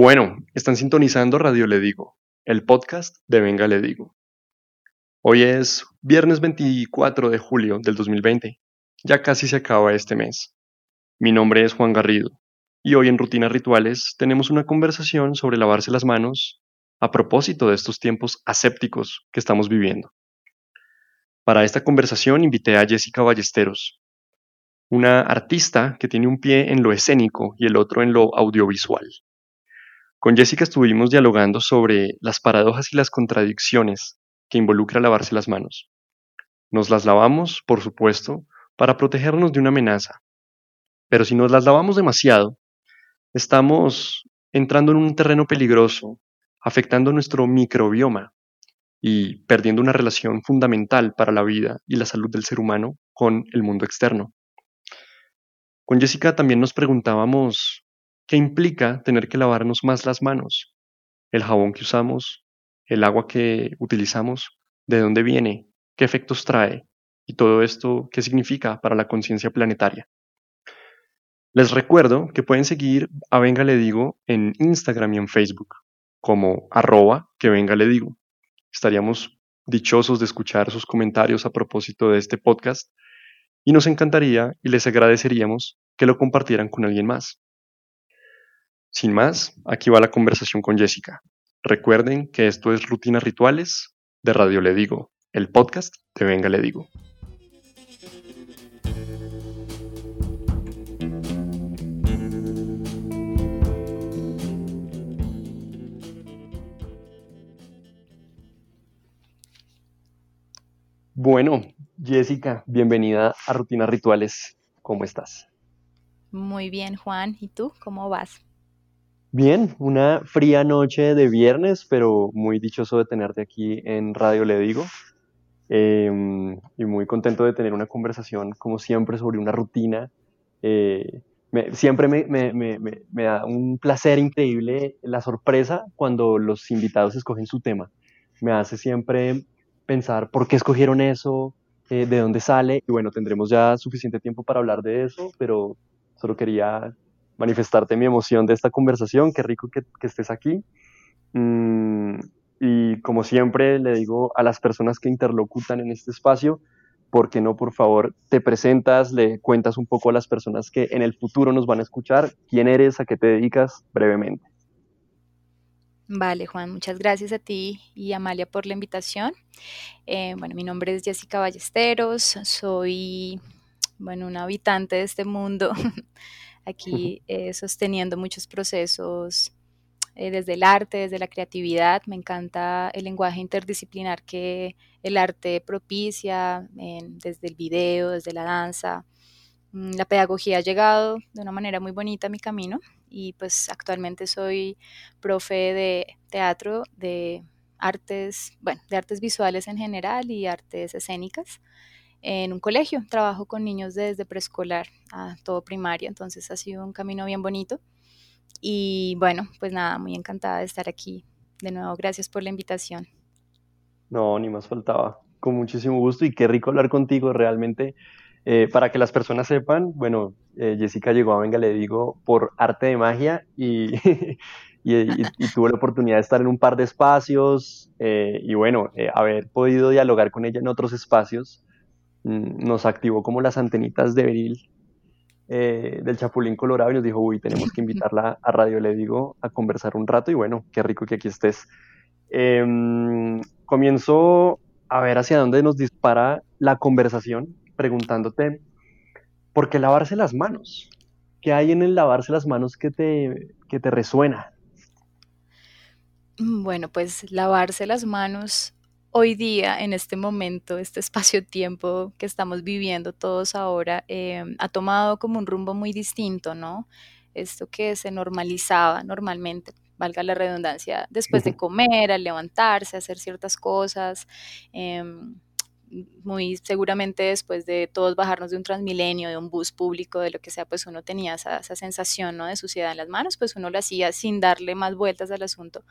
Bueno, están sintonizando Radio Le Digo, el podcast de Venga Le Digo. Hoy es viernes 24 de julio del 2020. Ya casi se acaba este mes. Mi nombre es Juan Garrido y hoy en Rutinas Rituales tenemos una conversación sobre lavarse las manos a propósito de estos tiempos asépticos que estamos viviendo. Para esta conversación invité a Jessica Ballesteros, una artista que tiene un pie en lo escénico y el otro en lo audiovisual. Con Jessica estuvimos dialogando sobre las paradojas y las contradicciones que involucra lavarse las manos. Nos las lavamos, por supuesto, para protegernos de una amenaza. Pero si nos las lavamos demasiado, estamos entrando en un terreno peligroso, afectando nuestro microbioma y perdiendo una relación fundamental para la vida y la salud del ser humano con el mundo externo. Con Jessica también nos preguntábamos ¿Qué implica tener que lavarnos más las manos? El jabón que usamos, el agua que utilizamos, de dónde viene, qué efectos trae y todo esto qué significa para la conciencia planetaria. Les recuerdo que pueden seguir a Venga Le Digo en Instagram y en Facebook como arroba que venga le digo. Estaríamos dichosos de escuchar sus comentarios a propósito de este podcast y nos encantaría y les agradeceríamos que lo compartieran con alguien más. Sin más, aquí va la conversación con Jessica. Recuerden que esto es Rutinas Rituales de Radio Le Digo, el podcast de Venga Le Digo. Bueno, Jessica, bienvenida a Rutinas Rituales. ¿Cómo estás? Muy bien, Juan. ¿Y tú? ¿Cómo vas? Bien, una fría noche de viernes, pero muy dichoso de tenerte aquí en Radio Le Digo. Em, y muy contento de tener una conversación, como siempre, sobre una rutina. Eh, siempre me, me, da un placer increíble la sorpresa cuando los invitados escogen su tema. Me hace siempre pensar por qué escogieron eso, eh, de dónde sale. Y bueno, tendremos ya suficiente tiempo para hablar de eso, pero solo quería manifestarte mi emoción de esta conversación. Qué rico que, estés aquí. Mm, y como siempre le digo a las personas que interlocutan en este espacio, ¿por qué no, por favor, te presentas, le cuentas un poco a las personas que en el futuro nos van a escuchar quién eres, a qué te dedicas brevemente? Vale, Juan, muchas gracias a ti y Amalia por la invitación. Eh, bueno, mi nombre es Jessica Ballesteros, soy, bueno, una habitante de este mundo aquí eh, sosteniendo muchos procesos eh, desde el arte, desde la creatividad. Me encanta el lenguaje interdisciplinar que el arte propicia, desde el video, desde la danza. Mm, la pedagogía ha llegado de una manera muy bonita a mi camino y pues actualmente soy profe de teatro, de artes, bueno, de artes visuales en general y artes escénicas en un colegio. Trabajo con niños desde preescolar a todo primaria, entonces ha sido un camino bien bonito. Y bueno, pues nada, muy encantada de estar aquí. De nuevo, gracias por la invitación. No, ni más faltaba. Con muchísimo gusto y qué rico hablar contigo. Realmente, eh, para que las personas sepan, bueno, eh, Jessica llegó a Venga, le digo, por arte de magia y, y, tuve la oportunidad de estar en un par de espacios eh, y bueno, haber podido dialogar con ella en otros espacios nos activó como las antenitas de Beril eh, del Chapulín Colorado y nos dijo, uy, tenemos que invitarla a Radio Le Digo a conversar un rato y bueno, qué rico que aquí estés. Em, comienzo a ver hacia dónde nos dispara la conversación preguntándote, ¿por qué lavarse las manos? ¿Qué hay en el lavarse las manos que te, que te resuena? Bueno, pues lavarse las manos hoy día, en este momento, este espacio-tiempo que estamos viviendo todos ahora, eh, ha tomado como un rumbo muy distinto, ¿no? Esto que se normalizaba normalmente, valga la redundancia, después de comer, al levantarse, hacer ciertas cosas. Em, muy seguramente después de todos bajarnos de un transmilenio, de un bus público, de lo que sea, pues uno tenía esa, sensación ¿no? de suciedad en las manos, pues uno lo hacía sin darle más vueltas al asunto.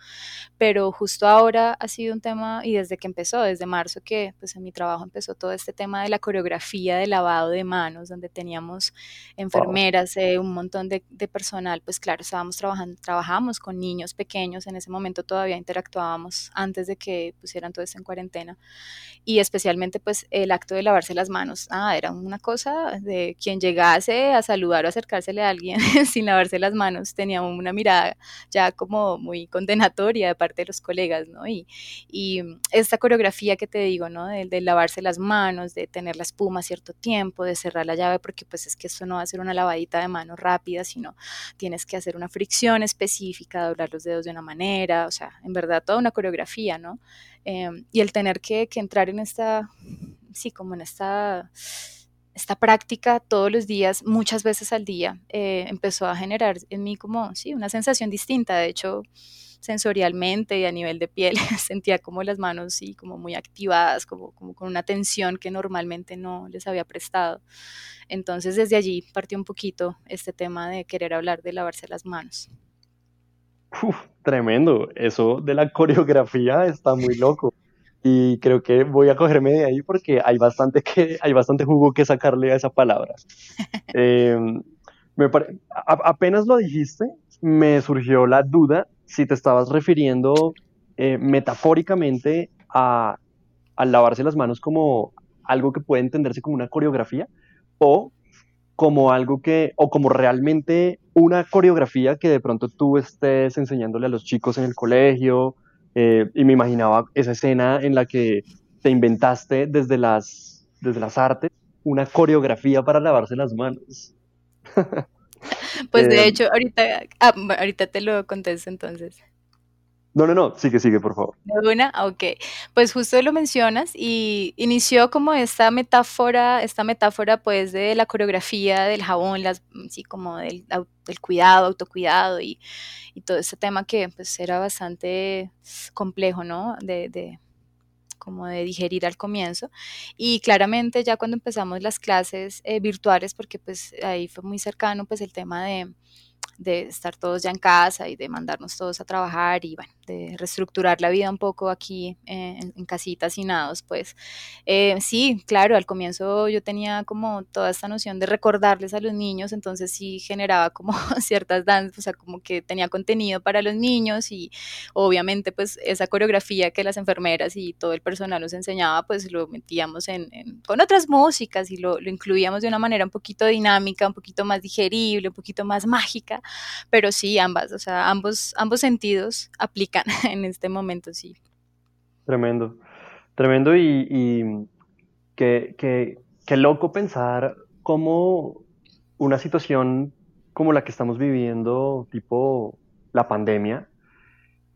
Pero justo ahora ha sido un tema, y desde que empezó, desde marzo, que pues en mi trabajo empezó todo este tema de la coreografía de lavado de manos, donde teníamos enfermeras, eh, un montón de, de, personal, pues claro, estábamos trabajando, trabajábamos con niños pequeños, en ese momento todavía interactuábamos antes de que pusieran todo esto en cuarentena, y especialmente pues el acto de lavarse las manos, ah, era una cosa de quien llegase a saludar o acercársele a alguien sin lavarse las manos, tenía una mirada ya como muy condenatoria de parte de los colegas, ¿no? Y, esta coreografía que te digo, ¿no? De, de, lavarse las manos, de tener la espuma cierto tiempo, de cerrar la llave, porque pues es que esto no va a ser una lavadita de mano rápida, sino tienes que hacer una fricción específica, doblar los dedos de una manera, o sea, en verdad toda una coreografía, ¿no? Em, y el tener que, entrar en esta, sí, como en esta, esta práctica todos los días, muchas veces al día, eh, empezó a generar en mí como, sí, una sensación distinta. De hecho, sensorialmente y a nivel de piel sentía como las manos sí como muy activadas como, como con una tensión que normalmente no les había prestado entonces desde allí partió un poquito este tema de querer hablar de lavarse las manos tremendo. Eso de la coreografía está muy loco. Y creo que voy a cogerme de ahí porque hay bastante, que, hay bastante jugo que sacarle a esa palabra. Em, me apenas lo dijiste, me surgió la duda si te estabas refiriendo eh, metafóricamente a, a lavarse las manos como algo que puede entenderse como una coreografía o como algo que, o como realmente una coreografía que de pronto tú estés enseñándole a los chicos en el colegio, eh, y me imaginaba esa escena en la que te inventaste desde las, desde las artes una coreografía para lavarse las manos. pues de eh, hecho, ahorita, ah, ahorita te lo contesto entonces. No, no, no, sigue, sigue, por favor. ¿De una? Ok. Pues justo lo mencionas y inició como esta metáfora, esta metáfora pues de la coreografía del jabón, las, sí, como del, cuidado, autocuidado y, y, todo ese tema que pues era bastante complejo, ¿no? De, de, como de digerir al comienzo. Y claramente ya cuando empezamos las clases eh, virtuales, porque pues ahí fue muy cercano pues el tema de de estar todos ya en casa y de mandarnos todos a trabajar y bueno, de reestructurar la vida un poco aquí en, casitas y nados, pues eh, sí, claro, al comienzo yo tenía como toda esta noción de recordarles a los niños, entonces sí generaba como ciertas danzas, o sea, como que tenía contenido para los niños y obviamente pues esa coreografía que las enfermeras y todo el personal nos enseñaba, pues lo metíamos en, con otras músicas y lo, lo incluíamos de una manera un poquito dinámica, un poquito más digerible, un poquito más mágica pero sí, ambas, o sea, ambos, ambos sentidos aplican en este momento, sí. Tremendo, tremendo y, y qué, qué loco pensar cómo una situación como la que estamos viviendo, tipo la pandemia,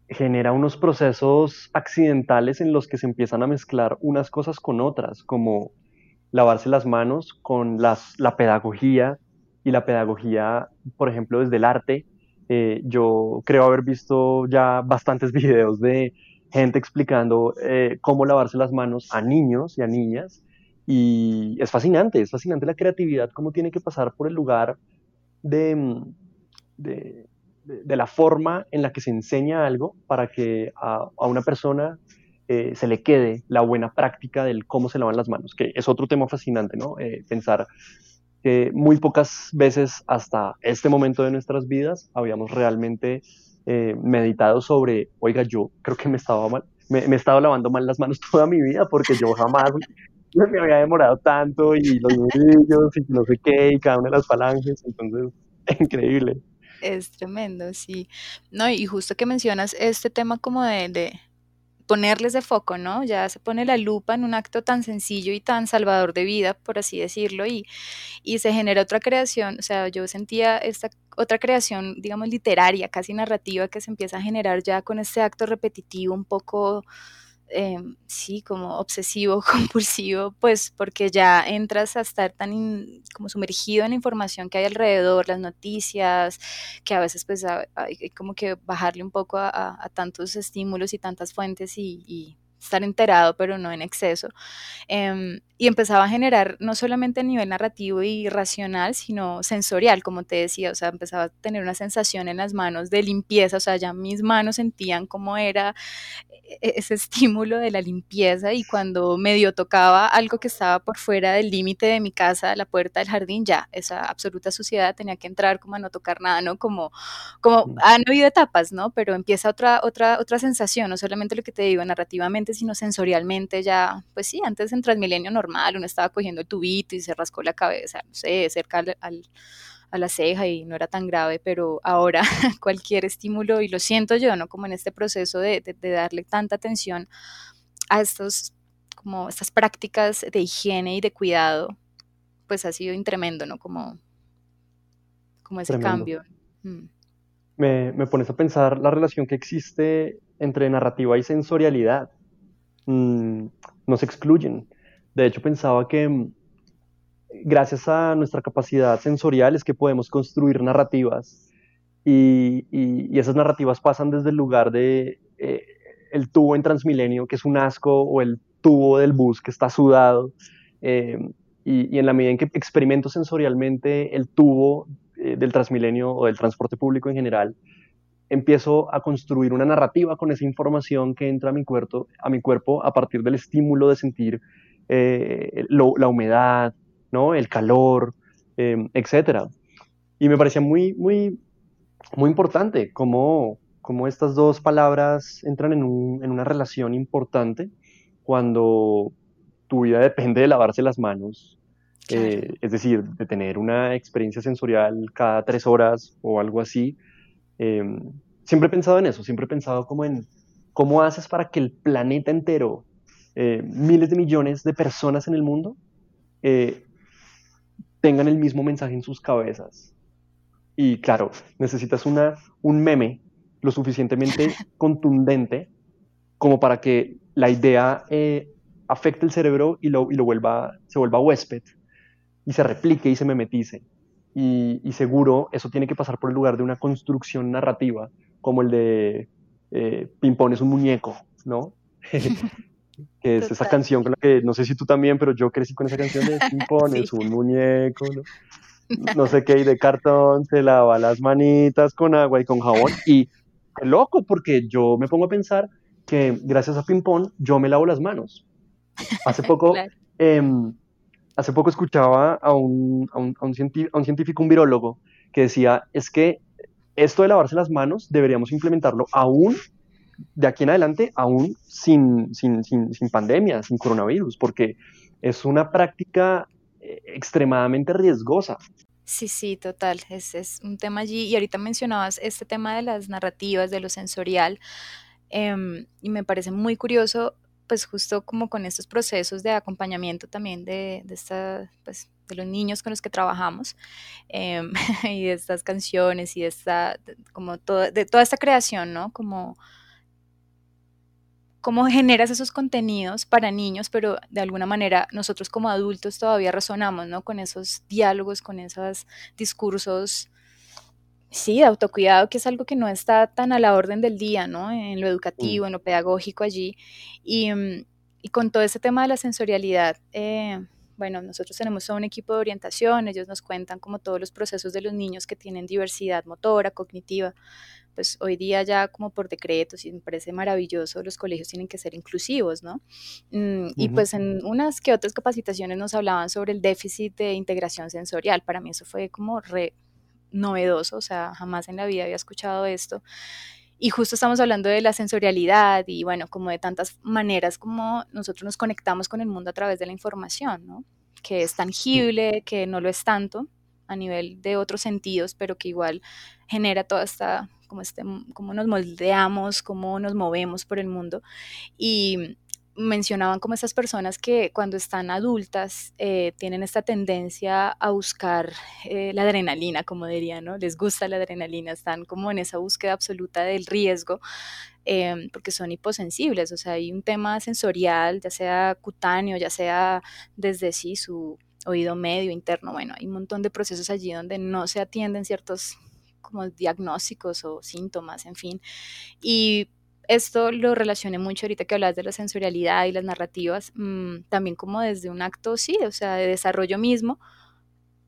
genera unos procesos accidentales en los que se empiezan a mezclar unas cosas con otras, como lavarse las manos con las, la pedagogía, y la pedagogía, por ejemplo, desde el arte. Eh, yo creo haber visto ya bastantes videos de gente explicando eh, cómo lavarse las manos a niños y a niñas. Y es fascinante, es fascinante la creatividad, cómo tiene que pasar por el lugar de, de, de, la forma en la que se enseña algo para que a, a una persona eh, se le quede la buena práctica del cómo se lavan las manos, que es otro tema fascinante, ¿no? pensar que muy pocas veces hasta este momento de nuestras vidas habíamos realmente eh, meditado sobre, oiga, yo creo que me estaba mal, me, he estado lavando mal las manos toda mi vida porque yo jamás me había demorado tanto y los nudillos y no sé qué y cada una de las falanges, entonces, increíble. Es tremendo, sí. No, y justo que mencionas este tema como de, de ponerles de foco, ¿no? Ya se pone la lupa en un acto tan sencillo y tan salvador de vida, por así decirlo, y, y se genera otra creación, o sea, yo sentía esta otra creación, digamos, literaria, casi narrativa, que se empieza a generar ya con este acto repetitivo un poco Em, sí, como obsesivo, compulsivo, pues porque ya entras a estar tan como sumergido en la información que hay alrededor, las noticias, que a veces pues hay como que bajarle un poco a, tantos estímulos y tantas fuentes y, estar enterado, pero no en exceso. Em, y empezaba a generar no solamente a nivel narrativo y racional, sino sensorial, como te decía, o sea, empezaba a tener una sensación en las manos de limpieza, o sea, ya mis manos sentían cómo era ese estímulo de la limpieza y cuando medio tocaba algo que estaba por fuera del límite de mi casa, la puerta del jardín, ya esa absoluta suciedad tenía que entrar como a no tocar nada, ¿no? Como, como han habido etapas, ¿no? Pero empieza otra, otra, otra sensación, no solamente lo que te digo narrativamente, sino sensorialmente ya, pues sí, antes en Transmilenio normal, uno estaba cogiendo el tubito y se rascó la cabeza, no sé, cerca al a la ceja y no era tan grave, pero ahora cualquier estímulo, y lo siento yo, ¿no? Como en este proceso de, darle tanta atención a estos, como estas prácticas de higiene y de cuidado, pues ha sido tremendo, ¿no? Como, como ese cambio. Mm. Me, me, pones a pensar la relación que existe entre narrativa y sensorialidad. Mm, no se excluyen. De hecho, pensaba que gracias a nuestra capacidad sensorial es que podemos construir narrativas y, esas narrativas pasan desde el lugar de eh, el tubo en Transmilenio, que es un asco, o el tubo del bus que está sudado. Eh, y, en la medida en que experimento sensorialmente el tubo eh, del Transmilenio o del transporte público en general, empiezo a construir una narrativa con esa información que entra a mi cuerpo a, mi cuerpo a partir del estímulo de sentir la humedad, ¿no? El calor, eh, etcétera. Y me parecía muy, muy, muy importante cómo, cómo estas dos palabras entran en, una relación importante cuando tu vida depende de lavarse las manos, eh, es decir, de tener una experiencia sensorial cada tres horas o algo así. Em, siempre he pensado en eso, siempre he pensado como en cómo haces para que el planeta entero, eh, miles de millones de personas en el mundo, tengan el mismo mensaje en sus cabezas. Y claro, necesitas una, un meme lo suficientemente contundente como para que la idea eh, afecte el cerebro y, lo, y lo vuelva, se vuelva huésped y se replique y se memetice. Y, y, seguro eso tiene que pasar por el lugar de una construcción narrativa, como el de eh, Pimpón es un muñeco, ¿no? que es esa canción con la que, no sé si tú también, pero yo crecí con esa canción de pones un muñeco, ¿no? sé qué, y de cartón, se lava las manitas con agua y con jabón, y qué loco, porque yo me pongo a pensar que gracias a Pimpón yo me lavo las manos. Hace poco, em, hace poco escuchaba a un, a, un, a un científico, un virólogo, que decía, es que esto de lavarse las manos deberíamos implementarlo aún de aquí en adelante aún sin, sin, sin, sin pandemia, sin coronavirus, porque es una práctica eh, extremadamente riesgosa. Sí, sí, total. Es, es, un tema allí. Y ahorita mencionabas este tema de las narrativas, de lo sensorial. Em, y me parece muy curioso, pues justo como con estos procesos de acompañamiento también de, de, esta, pues, de los niños con los que trabajamos em, y de estas canciones y de esta, como todo, de toda esta creación, ¿no? Como cómo generas esos contenidos para niños, pero de alguna manera nosotros como adultos todavía resonamos, ¿no? Con esos diálogos, con esos discursos, sí, de autocuidado, que es algo que no está tan a la orden del día, ¿no? En lo educativo, mm. en lo pedagógico allí. Y, mm, y, con todo ese tema de la sensorialidad, eh, bueno, nosotros tenemos un equipo de orientación, ellos nos cuentan como todos los procesos de los niños que tienen diversidad motora, cognitiva, pues hoy día ya como por decretos y me parece maravilloso, los colegios tienen que ser inclusivos, ¿no? Mm, y pues en unas que otras capacitaciones nos hablaban sobre el déficit de integración sensorial. Para mí eso fue como re novedoso, o sea, jamás en la vida había escuchado esto. Y justo estamos hablando de la sensorialidad y bueno, como de tantas maneras como nosotros nos conectamos con el mundo a través de la información, ¿no? Que es tangible, que no lo es tanto a nivel de otros sentidos, pero que igual genera toda esta cómo, este, cómo nos moldeamos, cómo nos movemos por el mundo. Y mencionaban como estas personas que cuando están adultas eh, tienen esta tendencia a buscar eh, la adrenalina, como diría, ¿no? Les gusta la adrenalina, están como en esa búsqueda absoluta del riesgo, em, porque son hiposensibles, o sea, hay un tema sensorial, ya sea cutáneo, ya sea desde sí su oído medio, interno, bueno, hay un montón de procesos allí donde no se atienden ciertos como diagnósticos o síntomas, en fin. Y esto lo relacioné mucho ahorita que hablas de la sensorialidad y las narrativas, mm, también como desde un acto, sí, o sea, de desarrollo mismo,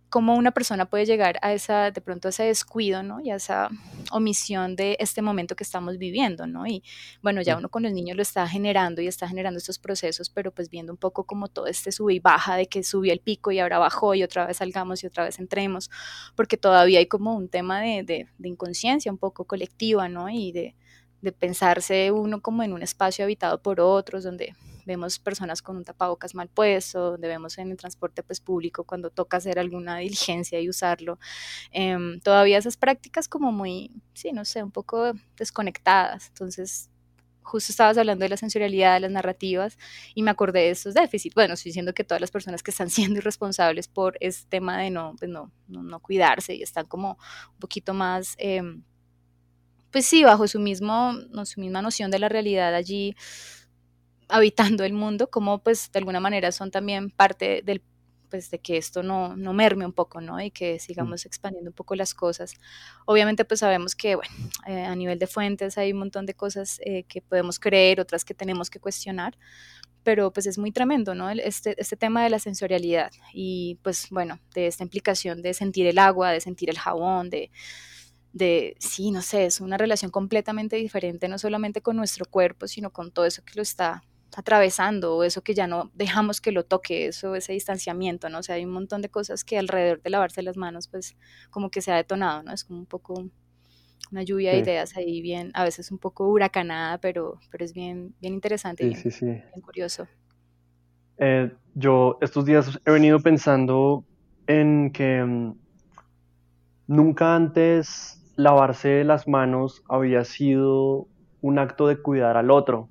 cómo una persona puede llegar a esa, de pronto a ese descuido, ¿no? Y a esa omisión de este momento que estamos viviendo, ¿no? Y bueno, ya uno con los niños lo está generando y está generando estos procesos, pero pues viendo un poco como todo este sube y baja de que subió el pico y ahora bajó y otra vez salgamos y otra vez entremos, porque todavía hay como un tema de, de, de inconsciencia un poco colectiva, ¿no? Y de, de pensarse uno como en un espacio habitado por otros, donde vemos personas con un tapabocas mal puesto, donde vemos en el transporte pues, público cuando toca hacer alguna diligencia y usarlo. Em, todavía esas prácticas como muy, sí, no sé, un poco desconectadas. Entonces, justo estabas hablando de la sensorialidad, de las narrativas, y me acordé de esos déficits. Bueno, estoy diciendo que todas las personas que están siendo irresponsables por este tema de no, pues no, no, cuidarse y están como un poquito más... Em, pues sí, bajo su, mismo, su misma noción de la realidad allí, habitando el mundo, como pues de alguna manera son también parte del pues de que esto no, no merme un poco, ¿no? Y que sigamos expandiendo un poco las cosas. Obviamente pues sabemos que, bueno, eh, a nivel de fuentes hay un montón de cosas eh, que podemos creer, otras que tenemos que cuestionar, pero pues es muy tremendo, ¿no? Este, este tema de la sensorialidad y pues bueno, de esta implicación de sentir el agua, de sentir el jabón, de de, sí, no sé, es una relación completamente diferente, no solamente con nuestro cuerpo, sino con todo eso que lo está atravesando o eso que ya no dejamos que lo toque, eso, ese distanciamiento, ¿no? O sea, hay un montón de cosas que alrededor de lavarse las manos, pues como que se ha detonado, ¿no? Es como un poco una lluvia de ideas ahí bien, a veces un poco huracanada, pero, pero es bien, bien interesante y bien, curioso. Eh, yo estos días he venido pensando en que mm, nunca antes lavarse las manos había sido un acto de cuidar al otro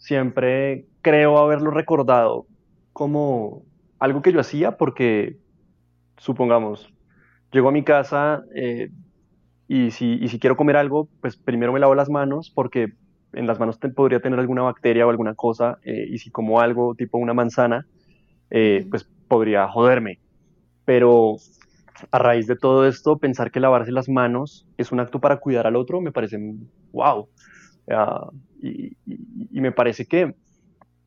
siempre creo haberlo recordado como algo que yo hacía porque, supongamos, llego a mi casa eh, y, si, si quiero comer algo, pues primero me lavo las manos porque en las manos podría tener alguna bacteria o alguna cosa eh, y si como algo tipo una manzana, eh, pues podría joderme. Pero a raíz de todo esto, pensar que lavarse las manos es un acto para cuidar al otro me parece wow. Ah, y, me parece que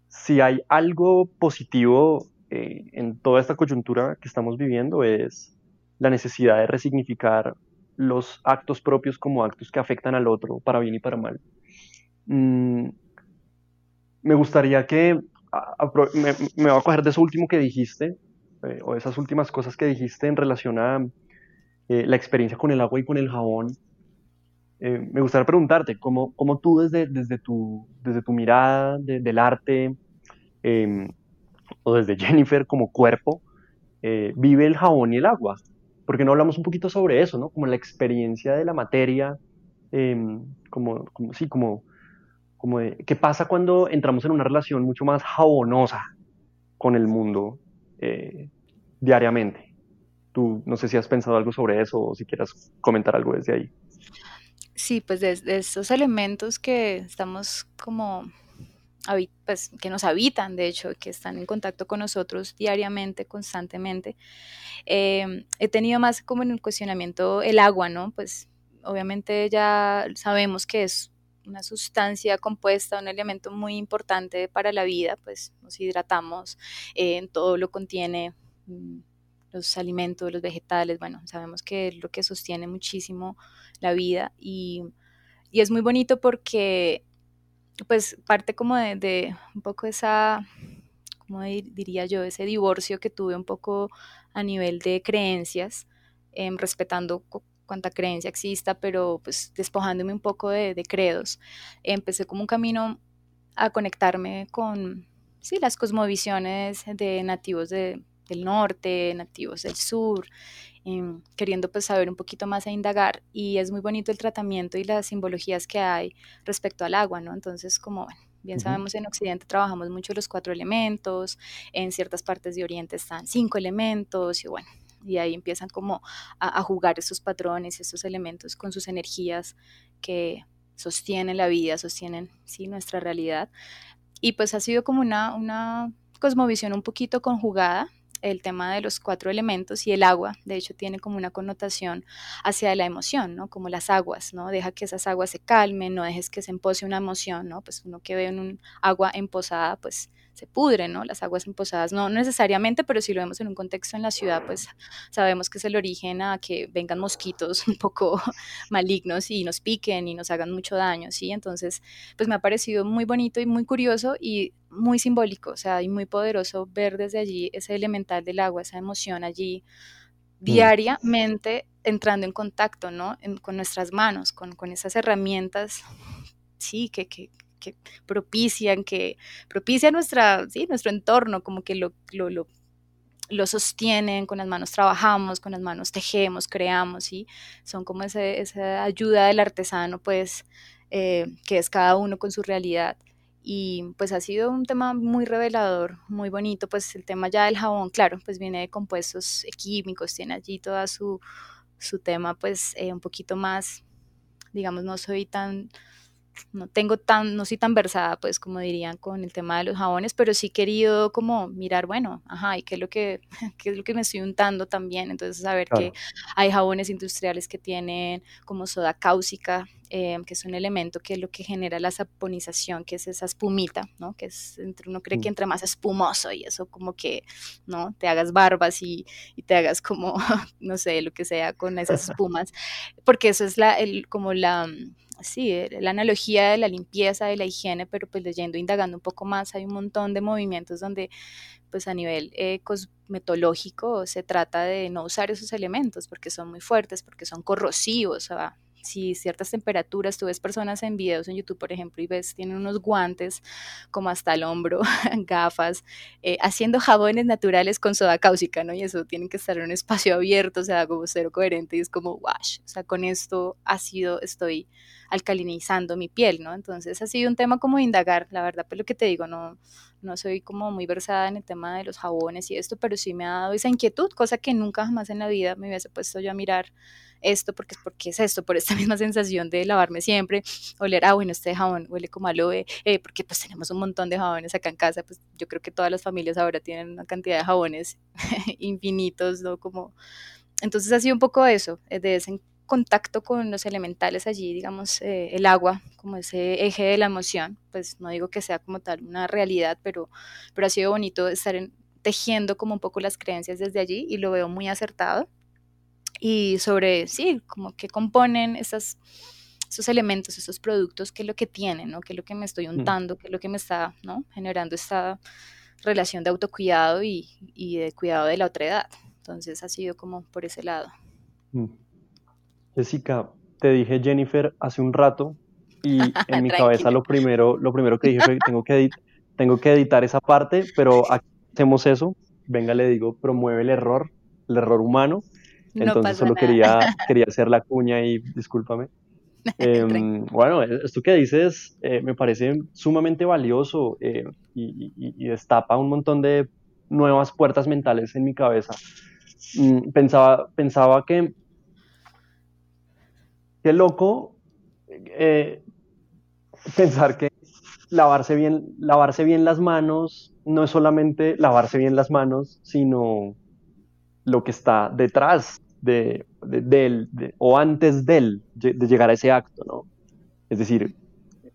si hay algo positivo eh, en toda esta coyuntura que estamos viviendo es la necesidad de resignificar los actos propios como actos que afectan al otro para bien y para mal. Mm, me gustaría que, me, me, a coger de eso último que dijiste, eh, o esas últimas cosas que dijiste en relación a eh, la experiencia con el agua y con el jabón. Eh, me gustaría preguntarte, ¿cómo, cómo tú desde, desde, tu, desde tu mirada del arte em, o desde Jennifer como cuerpo, eh, vive el jabón y el agua? Porque no hablamos un poquito sobre eso, ¿no? Como la experiencia de la materia, em, como, como, sí, como, como qué pasa cuando entramos en una relación mucho más jabonosa con el mundo eh, diariamente. Tú no sé si has pensado algo sobre eso o si quieras comentar algo desde ahí. Sí, pues de, esos elementos que estamos como, pues, que nos habitan, de hecho, que están en contacto con nosotros diariamente, constantemente. Em, he tenido más como en el cuestionamiento el agua, ¿no? Pues obviamente ya sabemos que es una sustancia compuesta, un elemento muy importante para la vida, pues nos hidratamos, en todo lo contiene mm, los alimentos, los vegetales, bueno, sabemos que es lo que sostiene muchísimo la vida y, es muy bonito porque pues parte como de, un poco esa, como diría yo, ese divorcio que tuve un poco a nivel de creencias, em, respetando cuanta creencia exista, pero pues despojándome un poco de, de, credos. Empecé como un camino a conectarme con, sí, las cosmovisiones de nativos de, del norte, nativos del sur, em, queriendo pues saber un poquito más e indagar y es muy bonito el tratamiento y las simbologías que hay respecto al agua, ¿no? Entonces como bien sabemos en Occidente trabajamos mucho los cuatro elementos, en ciertas partes de Oriente están cinco elementos y bueno, y ahí empiezan como a, jugar esos patrones, esos elementos con sus energías que sostienen la vida, sostienen sí nuestra realidad y pues ha sido como una, una cosmovisión un poquito conjugada el tema de los cuatro elementos y el agua, de hecho, tiene como una connotación hacia la emoción, ¿no? Como las aguas, ¿no? Deja que esas aguas se calmen, no dejes que se empose una emoción, ¿no? Pues uno que ve en un agua emposada, pues se pudren, ¿no? Las aguas emposadas, no necesariamente, pero si lo vemos en un contexto en la ciudad, pues sabemos que es el origen a que vengan mosquitos un poco malignos y nos piquen y nos hagan mucho daño, ¿sí? Entonces, pues me ha parecido muy bonito y muy curioso y muy simbólico, o sea, y muy poderoso ver desde allí ese elemental del agua, esa emoción allí mm. diariamente entrando en contacto, ¿no? con nuestras manos, con, con esas herramientas, sí, que, que, que propician, que propician nuestra, sí, nuestro entorno, como que lo, lo, lo, lo, sostienen, con las manos trabajamos, con las manos tejemos, creamos, ¿sí? Son como ese, esa ayuda del artesano, pues, eh, que es cada uno con su realidad. Y pues ha sido un tema muy revelador, muy bonito, pues el tema ya del jabón, claro, pues viene de compuestos químicos, tiene allí toda su, su tema, pues eh, un poquito más, digamos, no soy tan no tengo tan, no soy tan versada, pues, como dirían con el tema de los jabones, pero sí he querido como mirar, bueno, ajá, y qué es lo que, qué es lo que me estoy untando también. Entonces, saber que hay jabones industriales que tienen como soda cáusica, eh, que es un elemento que es lo que genera la saponización, que es esa espumita, ¿no? Que es, entre, uno cree que mm. entre más espumoso y eso como que, ¿no? Te hagas barbas y, y te hagas como, no sé, lo que sea con esas espumas, porque eso es la, el, como la sí, la analogía de la limpieza, de la higiene, pero pues leyendo, indagando un poco más, hay un montón de movimientos donde pues a nivel eh, cosmetológico se trata de no usar esos elementos porque son muy fuertes, porque son corrosivos, o si ciertas temperaturas, tú ves personas en videos en YouTube, por ejemplo, y ves, tienen unos guantes como hasta el hombro, gafas, eh, haciendo jabones naturales con soda cáusica, ¿no? Y eso tienen que estar en un espacio abierto, o sea, como cero coherente, y es como, wash, o sea, con esto ha sido, estoy alcalinizando mi piel, ¿no? Entonces ha sido un tema como indagar, la verdad, pues lo que te digo, no, no soy como muy versada en el tema de los jabones y esto, pero sí me ha dado esa inquietud, cosa que nunca jamás en la vida me hubiese puesto yo a mirar esto, porque es porque es esto, por esta misma sensación de lavarme siempre, oler, ah, bueno, este jabón huele como aloe, eh, porque pues tenemos un montón de jabones acá en casa, pues yo creo que todas las familias ahora tienen una cantidad de jabones infinitos, ¿no? Como, entonces ha sido un poco eso, eh, de ese contacto con los elementales allí, digamos, eh, el agua, como ese eje de la emoción, pues no digo que sea como tal una realidad, pero, pero ha sido bonito estar tejiendo como un poco las creencias desde allí y lo veo muy acertado y sobre, sí, como que componen esas, esos elementos, esos productos, qué es lo que tienen, ¿no? qué es lo que me estoy mm. untando, qué es lo que me está ¿no? generando esta relación de autocuidado y, y, de cuidado de la otra edad. Entonces ha sido como por ese lado. Mm. Jessica, te dije Jennifer hace un rato y en mi cabeza lo primero, lo primero que dije fue tengo que, tengo que editar esa parte, pero hacemos eso. Venga, le digo, promueve el error, el error humano entonces solo quería, quería hacer la cuña y discúlpame. Em, bueno, esto que dices eh, me parece sumamente valioso eh, y, destapa un montón de nuevas puertas mentales en mi cabeza. Mm, pensaba, pensaba que qué loco eh, pensar que lavarse bien, lavarse bien las manos no es solamente lavarse bien las manos, sino lo que está detrás de, de, o antes de él, de llegar a ese acto, ¿no? Es decir,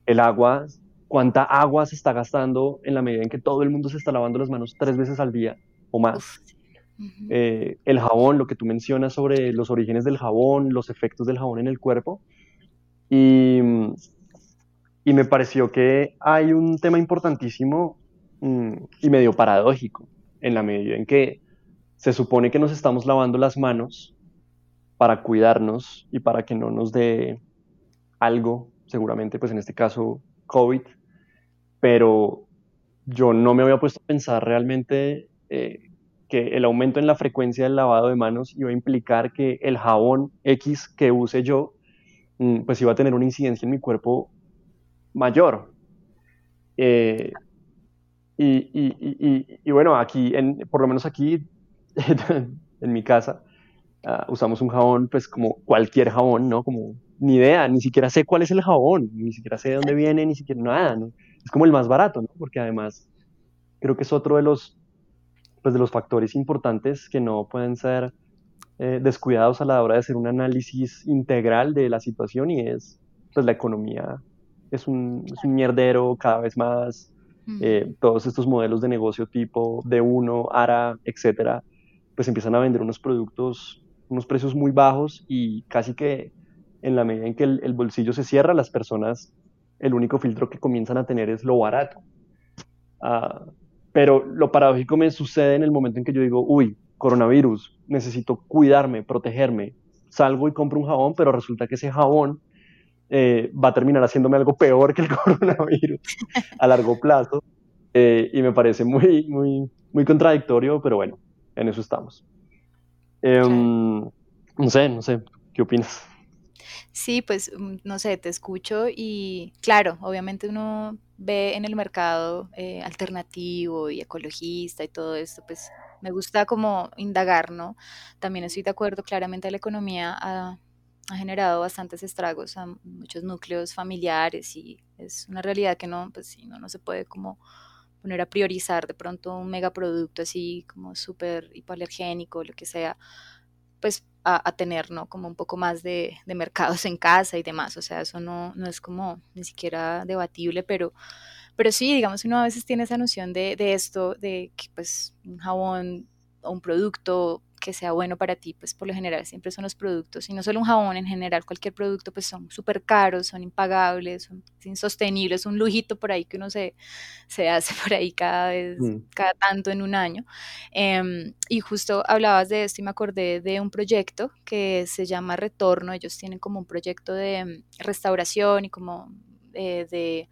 el agua, cuánta agua se está gastando en la medida en que todo el mundo se está lavando las manos tres veces al día o más. Eh, el jabón, lo que tú mencionas sobre los orígenes del jabón, los efectos del jabón en el cuerpo. Y, y me pareció que hay un tema importantísimo mm, y medio paradójico en la medida en que se supone que nos estamos lavando las manos para cuidarnos y para que no nos dé algo, seguramente pues en este caso COVID, pero yo no me había puesto a pensar realmente eh, que el aumento en la frecuencia del lavado de manos iba a implicar que el jabón X que use yo, mm, pues iba a tener una incidencia en mi cuerpo mayor. Eh, y, bueno, aquí, en, por lo menos aquí, en mi casa, Ah, usamos un jabón, pues como cualquier jabón, ¿no? Como ni idea, ni siquiera sé cuál es el jabón, ni siquiera sé de dónde viene, ni siquiera nada, ¿no? Es como el más barato, ¿no? Porque además creo que es otro de los, pues, de los factores importantes que no pueden ser eh, descuidados a la hora de hacer un análisis integral de la situación y es pues la economía es un, es un mierdero cada vez más, eh, todos estos modelos de negocio tipo de uno, ARA, etcétera, pues empiezan a vender unos productos, unos precios muy bajos y casi que en la medida en que el, bolsillo se cierra, las personas, el único filtro que comienzan a tener es lo barato. Ah, pero lo paradójico me sucede en el momento en que yo digo, uy, coronavirus, necesito cuidarme, protegerme. Salgo y compro un jabón, pero resulta que ese jabón eh, va a terminar haciéndome algo peor que el coronavirus a largo plazo. Eh, y me parece muy, muy, muy contradictorio, pero bueno, en eso estamos. Em, no sé, no sé, ¿qué opinas? Sí, pues mm, no sé, te escucho y claro, obviamente uno ve en el mercado eh, alternativo y ecologista y todo esto, pues me gusta como indagar, ¿no? También estoy de acuerdo, claramente la economía ha, generado bastantes estragos a muchos núcleos familiares y es una realidad que no, pues sí, no, no se puede como poner a priorizar de pronto un megaproducto así como súper hipoalergénico, lo que sea, pues a, tener, ¿no? Como un poco más de, de, mercados en casa y demás, o sea, eso no, no es como ni siquiera debatible, pero pero sí, digamos, uno a veces tiene esa noción de, de esto, de que pues un jabón o un producto que sea bueno para ti, pues por lo general siempre son los productos, y no solo un jabón, en general cualquier producto, pues son súper caros, son impagables, son insostenibles, un lujito por ahí que uno se, se hace por ahí cada vez, mm. cada tanto en un año. Em, y justo hablabas de esto y me acordé de un proyecto que se llama Retorno, ellos tienen como un proyecto de mm, restauración y como eh, de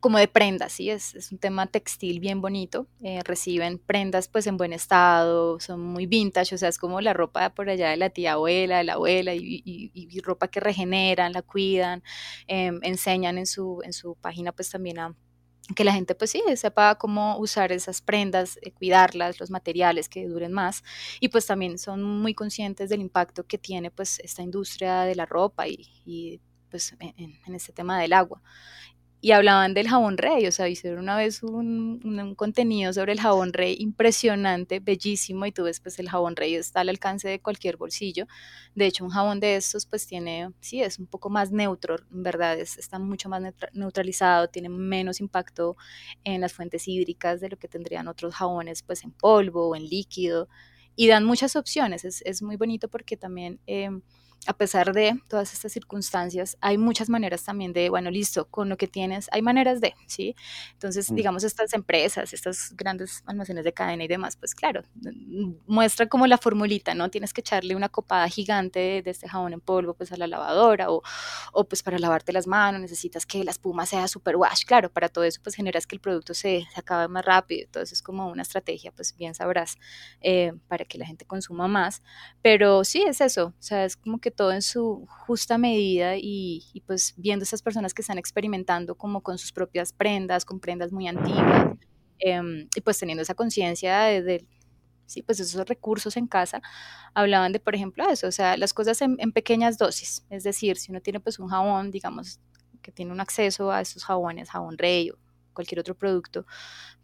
como de prendas, ¿sí? Es, un tema textil bien bonito. Eh, reciben prendas pues en buen estado, son muy vintage, o sea, es como la ropa por allá de la tía abuela, de la abuela, y, ropa que regeneran, la cuidan, em, enseñan en su, en su página pues también a que la gente pues sí sepa cómo usar esas prendas, eh, cuidarlas, los materiales que duren más y pues también son muy conscientes del impacto que tiene pues esta industria de la ropa y, y pues en, en, este tema del agua y hablaban del jabón rey, o sea, hicieron una vez un, un, contenido sobre el jabón rey impresionante, bellísimo, y tú ves, pues el jabón rey está al alcance de cualquier bolsillo. De hecho, un jabón de estos, pues tiene, sí, es un poco más neutro, en verdad, es, está mucho más neutralizado, tiene menos impacto en las fuentes hídricas de lo que tendrían otros jabones, pues en polvo o en líquido, y dan muchas opciones, es, es muy bonito porque también... Eh, a pesar de todas estas circunstancias, hay muchas maneras también de, bueno, listo, con lo que tienes, hay maneras de, ¿sí? Entonces, mm. digamos, estas empresas, estas grandes almacenes de cadena y demás, pues claro, muestra como la formulita, ¿no? Tienes que echarle una copada gigante de, este jabón en polvo, pues a la lavadora, o, o, pues para lavarte las manos necesitas que la espuma sea super wash, claro, para todo eso pues generas que el producto se, se acabe más rápido, entonces es como una estrategia, pues bien sabrás, eh, para que la gente consuma más, pero sí es eso, o sea, es como que todo en su justa medida y, pues viendo esas personas que están experimentando como con sus propias prendas, con prendas muy antiguas, em, y pues teniendo esa conciencia de, sí, pues esos recursos en casa, hablaban de, por ejemplo, eso, o sea, las cosas en, pequeñas dosis, es decir, si uno tiene pues un jabón, digamos, que tiene un acceso a esos jabones, jabón rey o cualquier otro producto,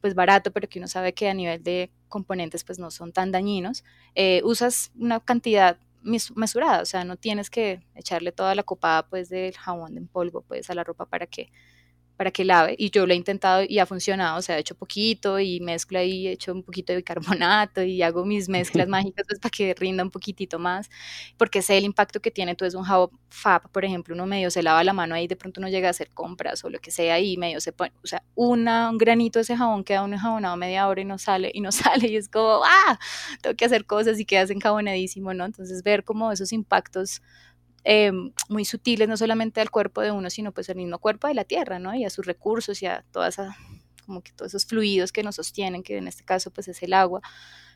pues barato, pero que uno sabe que a nivel de componentes pues no son tan dañinos, eh, usas una cantidad mesurada, o sea, no tienes que echarle toda la copada pues del jabón en polvo pues a la ropa para que para que lave y yo lo he intentado y ha funcionado, o sea, he hecho poquito y mezclo ahí, he hecho un poquito de bicarbonato y hago mis mezclas mágicas pues para que rinda un poquitito más, porque sé el impacto que tiene, entonces un jabón FAB, por ejemplo, uno medio se lava la mano ahí, de pronto uno llega a hacer compras o lo que sea y medio se pone, o sea, una, un granito de ese jabón queda un enjabonado media hora y no sale, y no sale y es como, ah, tengo que hacer cosas y quedas enjabonadísimo, ¿no? Entonces ver como esos impactos eh, muy sutiles, no solamente al cuerpo de uno, sino pues al mismo cuerpo de la tierra, ¿no? Y a sus recursos y a toda esa, como que todos esos fluidos que nos sostienen, que en este caso pues es el agua.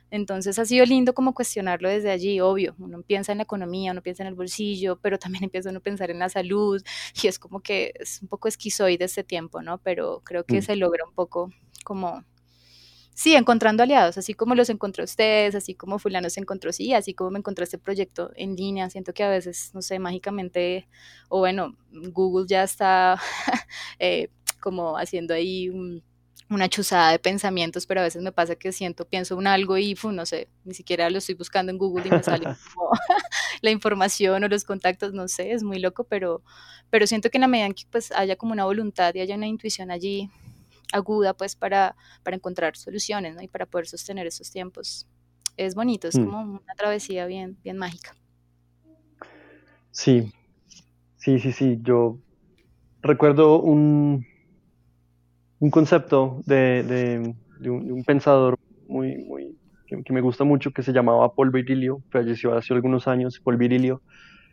Entonces ha sido lindo como cuestionarlo desde allí, obvio, uno piensa en la economía, uno piensa en el bolsillo, pero también empieza uno a pensar en la salud y es como que es un poco esquizoide este tiempo, ¿no? Pero creo que mm. se logra un poco como sí, encontrando aliados, así como los encontró ustedes, así como fulano se encontró, sí, así como me encontró este proyecto en línea, siento que a veces, no sé, mágicamente, o bueno, Google ya está eh, como haciendo ahí un, una chuzada de pensamientos, pero a veces me pasa que siento, pienso un algo y, no sé, ni siquiera lo estoy buscando en Google y me sale la información o los contactos, no sé, es muy loco, pero, pero siento que en la medida en que pues haya como una voluntad y haya una intuición allí aguda, pues para, para encontrar soluciones, ¿no? Y para poder sostener esos tiempos. Es bonito, es mm. como una travesía bien, bien mágica. Sí, sí, sí, sí. Yo recuerdo un, un concepto de, un, pensador muy, muy que, me gusta mucho que se llamaba Paul Virilio, falleció hace algunos años, Paul Virilio,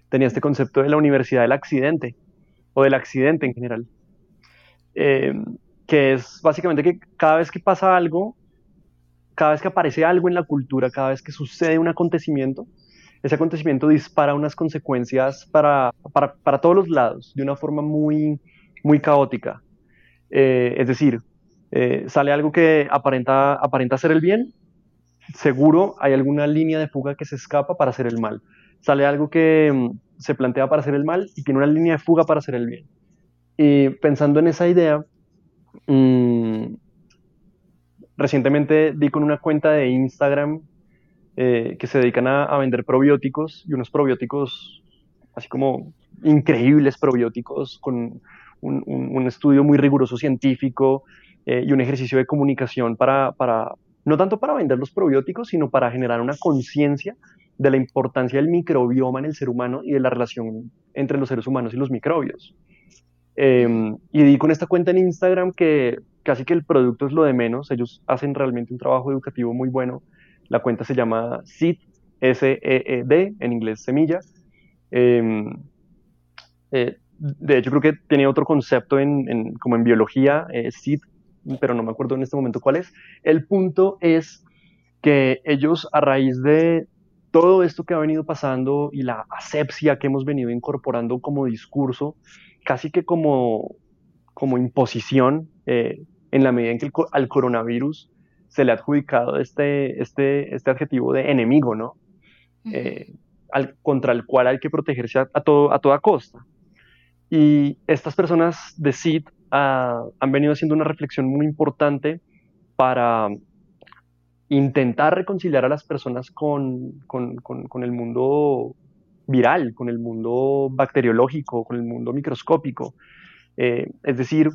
tenía este concepto de la universidad del accidente, o del accidente en general, eh, que es básicamente que cada vez que pasa algo, cada vez que aparece algo en la cultura, cada vez que sucede un acontecimiento, ese acontecimiento dispara unas consecuencias para, para, para todos los lados, de una forma muy, muy caótica. Eh, es decir, eh, sale algo que aparenta, aparenta ser el bien, seguro hay alguna línea de fuga que se escapa para hacer el mal. Sale algo que mm, se plantea para hacer el mal y tiene una línea de fuga para hacer el bien. Y pensando en esa idea, mm, recientemente di con una cuenta de Instagram eh, que se dedican a, vender probióticos y unos probióticos así como increíbles probióticos con un, estudio muy riguroso científico eh, y un ejercicio de comunicación para, para, no tanto para vender los probióticos, sino para generar una conciencia de la importancia del microbioma en el ser humano y de la relación entre los seres humanos y los microbios. Em, y con esta cuenta en Instagram que casi que el producto es lo de menos, ellos hacen realmente un trabajo educativo muy bueno. La cuenta se llama SEED, S-E-E-D, en inglés semilla. Em, eh, de hecho creo que tiene otro concepto en, como en biología, eh, pero no me acuerdo en este momento cuál es. El punto es que ellos a raíz de todo esto que ha venido pasando y la asepsia que hemos venido incorporando como discurso, casi que como, como imposición, eh, en la medida en que al coronavirus se le ha adjudicado este, este, este adjetivo de enemigo, ¿no? Eh, al, contra el cual hay que protegerse a, todo, a toda costa. Y estas personas de SID ah, han venido haciendo una reflexión muy importante para intentar reconciliar a las personas con, con, el mundo viral, con el mundo bacteriológico, con el mundo microscópico. Eh, es decir,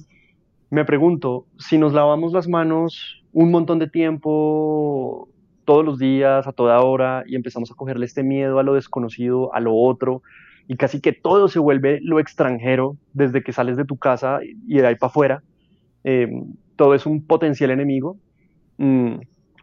me pregunto, si nos lavamos las manos un montón de tiempo, todos los días, a toda hora, y empezamos a cogerle este miedo a lo desconocido, a lo otro, y casi que todo se vuelve lo extranjero desde que sales de tu casa y de ahí para afuera. Eh, todo es un potencial enemigo mm,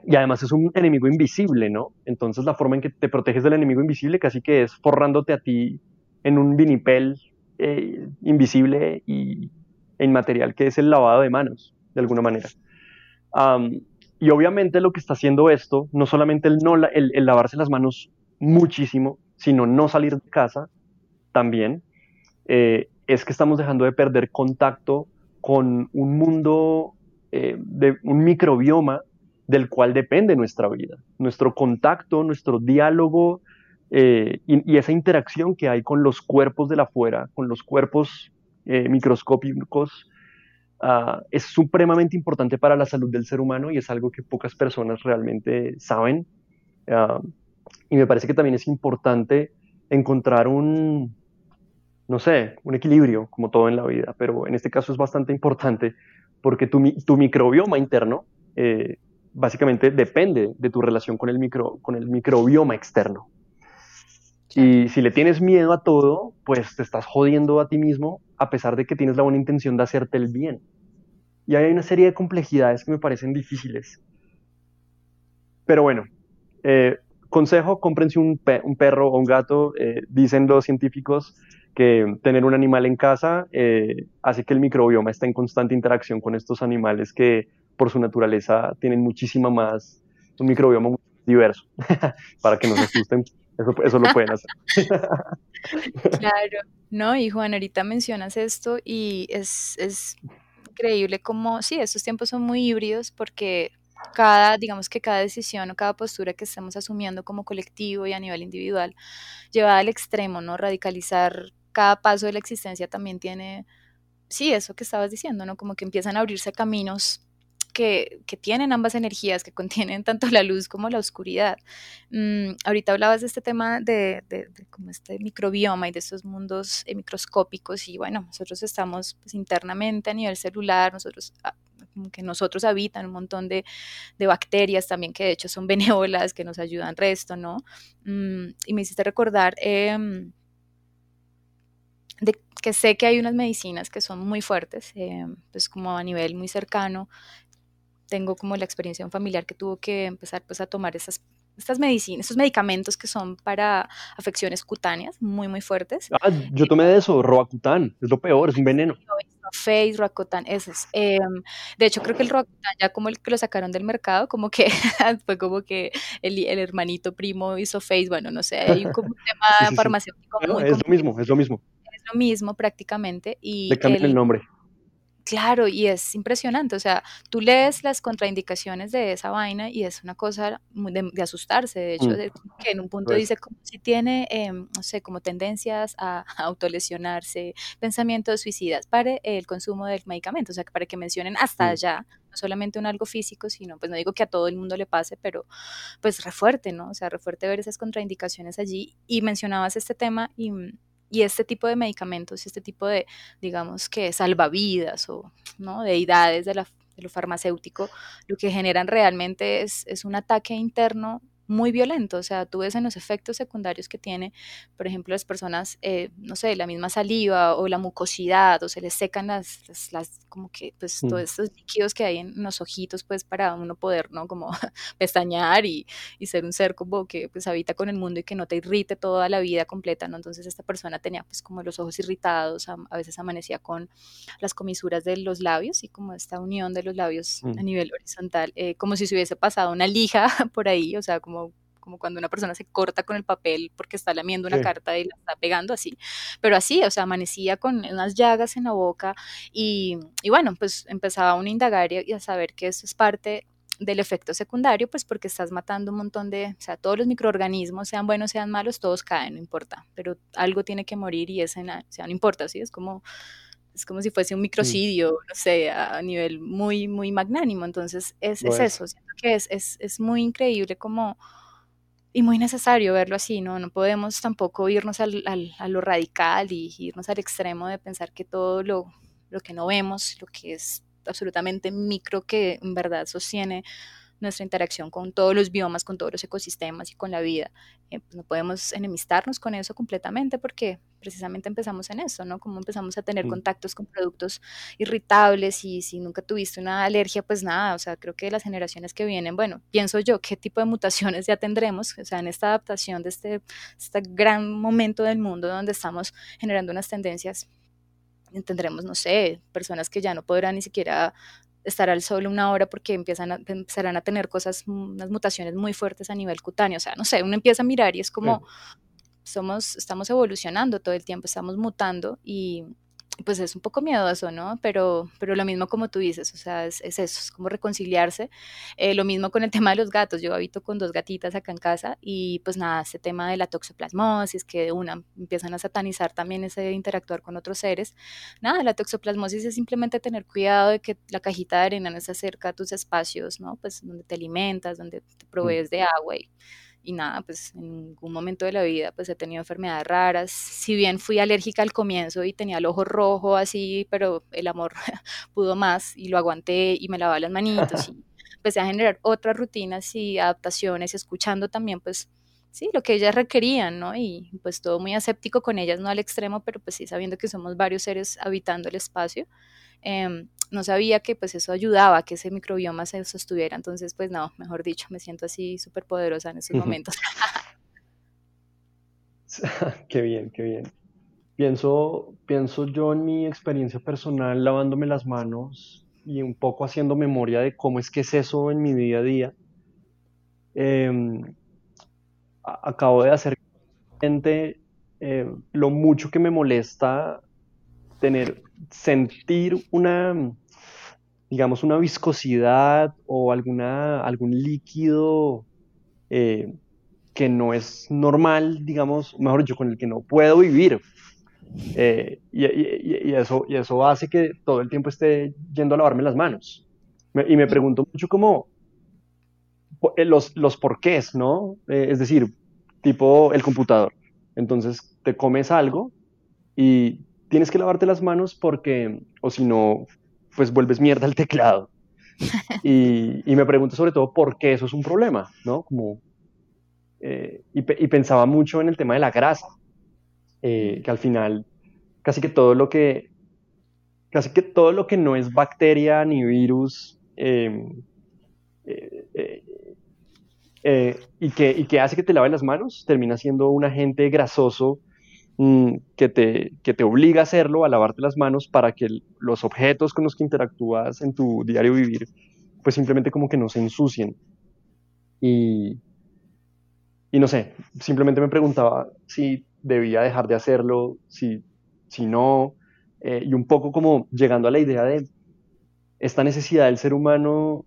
y además es un enemigo invisible, ¿no? Entonces la forma en que te proteges del enemigo invisible casi que es forrándote a ti en un vinipel eh, invisible y inmaterial que es el lavado de manos, de alguna manera. y obviamente lo que está haciendo esto, no solamente el lavarse las manos muchísimo, sino no salir de casa, también, eh, es que estamos dejando de perder contacto con un mundo, eh, de un microbioma del cual depende nuestra vida, nuestro contacto, nuestro diálogo eh, y, esa interacción que hay con los cuerpos de la afuera, con los cuerpos microscópicos, ah, es supremamente importante para la salud del ser humano y es algo que pocas personas realmente saben. Ah, y me parece que también es importante encontrar un, no sé, un equilibrio, como todo en la vida, pero en este caso es bastante importante porque tu, tu microbioma interno eh, básicamente depende de tu relación con el, micro, con el microbioma externo. Y si le tienes miedo a todo, pues te estás jodiendo a ti mismo a pesar de que tienes la buena intención de hacerte el bien. Y hay una serie de complejidades que me parecen difíciles. Pero bueno, eh, consejo, cómprense un, un, perro o un gato, eh, dicen los científicos, que tener un animal en casa eh, hace que el microbioma esté en constante interacción con estos animales que por su naturaleza tienen muchísima más, un microbioma muy diverso, para que no se asusten, eso, eso lo pueden hacer. claro, no, y Juan, ahorita mencionas esto y es, es increíble como, sí, estos tiempos son muy híbridos porque cada, digamos que cada decisión o cada postura que estemos asumiendo como colectivo y a nivel individual, llevada al extremo, ¿no? Radicalizar cada paso de la existencia también tiene, sí, eso que estabas diciendo, ¿no? Como que empiezan a abrirse caminos que, que, tienen ambas energías, que contienen tanto la luz como la oscuridad. Mm, ahorita hablabas de este tema de, de, como este microbioma y de estos mundos eh, microscópicos y bueno, nosotros estamos pues, internamente a nivel celular, nosotros ah, como que nosotros habitan un montón de, de, bacterias también que de hecho son benévolas, que nos ayudan resto, ¿no? Mm, y me hiciste recordar... Eh, de que sé que hay unas medicinas que son muy fuertes, eh, pues como a nivel muy cercano, tengo como la experiencia de un familiar que tuvo que empezar pues a tomar esas estas medicinas, estos medicamentos que son para afecciones cutáneas muy, muy fuertes. Ah, yo tomé de eso, Roacutan, es lo peor, es un veneno. Face, Roacutan, esos. Eh, de hecho, creo que el Roacutan ya como el que lo sacaron del mercado, como que fue como que el, el hermanito primo hizo Face, bueno, no sé, hay como un tema farmacéutico muy Es lo mismo, es lo mismo lo mismo prácticamente. Y Le cambian el, nombre. Claro, y es impresionante, o sea, tú lees las contraindicaciones de esa vaina y es una cosa de, asustarse, de hecho, mm. que en un punto dice como si tiene, em, no sé, como tendencias a, autolesionarse, pensamientos suicidas, para el consumo del medicamento, o sea, para que mencionen hasta mm. allá, no solamente un algo físico, sino, pues no digo que a todo el mundo le pase, pero pues refuerte, ¿no? O sea, refuerte ver esas contraindicaciones allí y mencionabas este tema y y este tipo de medicamentos, este tipo de, digamos que salvavidas o ¿no? deidades de, la, de lo farmacéutico, lo que generan realmente es, es un ataque interno muy violento, o sea, tú ves en los efectos secundarios que tiene, por ejemplo, las personas, eh, no sé, la misma saliva o la mucosidad, o se les secan las, las, como que, pues, todos mm. estos líquidos que hay en los ojitos, pues, para uno poder, ¿no? Como pestañear y, y, ser un ser como que, pues, habita con el mundo y que no te irrite toda la vida completa, ¿no? Entonces, esta persona tenía, pues, como los ojos irritados, a, veces amanecía con las comisuras de los labios y como esta unión de los labios a mm. nivel horizontal, eh, como si se hubiese pasado una lija por ahí, o sea, como como, cuando una persona se corta con el papel porque está lamiendo una carta y la está pegando así. Pero así, o sea, amanecía con unas llagas en la boca y, y bueno, pues empezaba una indagar y a saber que eso es parte del efecto secundario, pues porque estás matando un montón de, o sea, todos los microorganismos, sean buenos, sean malos, todos caen, no importa, pero algo tiene que morir y ese, o sea, no importa, ¿sí? Es como, es como si fuese un microcidio, no sé, a nivel muy, muy magnánimo, entonces es, es eso, siento que es, es, es muy increíble como y muy necesario verlo así, ¿no? No podemos tampoco irnos al, al, a lo radical y irnos al extremo de pensar que todo lo, lo que no vemos, lo que es absolutamente micro que en verdad sostiene nuestra interacción con todos los biomas, con todos los ecosistemas y con la vida. Eh, pues no podemos enemistarnos con eso completamente porque precisamente empezamos en eso, ¿no? Como empezamos a tener contactos con productos irritables y si nunca tuviste una alergia, pues nada, o sea, creo que las generaciones que vienen, bueno, pienso yo, ¿qué tipo de mutaciones ya tendremos? O sea, en esta adaptación de este, este gran momento del mundo donde estamos generando unas tendencias tendremos, no sé, personas que ya no podrán ni siquiera estar al sol una hora porque empiezan a, empezarán a tener cosas, unas mutaciones muy fuertes a nivel cutáneo. O sea, no sé, uno empieza a mirar y es como, somos, estamos evolucionando todo el tiempo, estamos mutando y, pues es un poco miedoso, ¿no? Pero, pero lo mismo como tú dices, o sea, es, eso, es como reconciliarse. Eh, lo mismo con el tema de los gatos, yo habito con dos gatitas acá en casa y pues nada, ese tema de la toxoplasmosis, que de una empiezan a satanizar también ese interactuar con otros seres. Nada, la toxoplasmosis es simplemente tener cuidado de que la cajita de arena no se acerca a tus espacios, ¿no? Pues donde te alimentas, donde te mm. provees de agua y y nada, pues en ningún momento de la vida pues he tenido enfermedades raras. Si bien fui alérgica al comienzo y tenía el ojo rojo así, pero el amor pudo más y lo aguanté y me lavaba las manitos y empecé a generar otras rutinas y adaptaciones, escuchando también pues sí, lo que ellas requerían, ¿no? Y pues todo muy aséptico con ellas, no al extremo, pero pues sí sabiendo que somos varios seres habitando el espacio. Em, no sabía que pues eso ayudaba a que ese microbioma se sostuviera, entonces pues no, mejor dicho, me siento así súper poderosa en esos momentos. qué bien, qué bien. Pienso, pienso yo en mi experiencia personal lavándome las manos y un poco haciendo memoria de cómo es que es eso en mi día a día. Em, acabo de hacer eh, lo mucho que me molesta tener, sentir una, digamos, una viscosidad o alguna, algún líquido eh, que no es normal, digamos, mejor dicho, con el que no puedo vivir. Eh, y, eso, y eso hace que todo el tiempo esté yendo a lavarme las manos. y me pregunto mucho cómo eh, los, los porqués, ¿no? Es decir, tipo el computador. Entonces te comes algo y tienes que lavarte las manos porque, o si no, pues vuelves mierda al teclado. Y, y, me pregunto sobre todo por qué eso es un problema, ¿no? Como, eh, y, y, pensaba mucho en el tema de la grasa, que al final casi que todo lo que, casi que todo lo que no es bacteria ni virus, em, eh, eh, y, que, y que hace que te laves las manos, termina siendo un agente grasoso mm, que, te, que te obliga a hacerlo, a lavarte las manos para que los objetos con los que interactúas en tu diario vivir, pues simplemente como que no se ensucien. Y, y no sé, simplemente me preguntaba si debía dejar de hacerlo, si, si no, eh, y un poco como llegando a la idea de esta necesidad del ser humano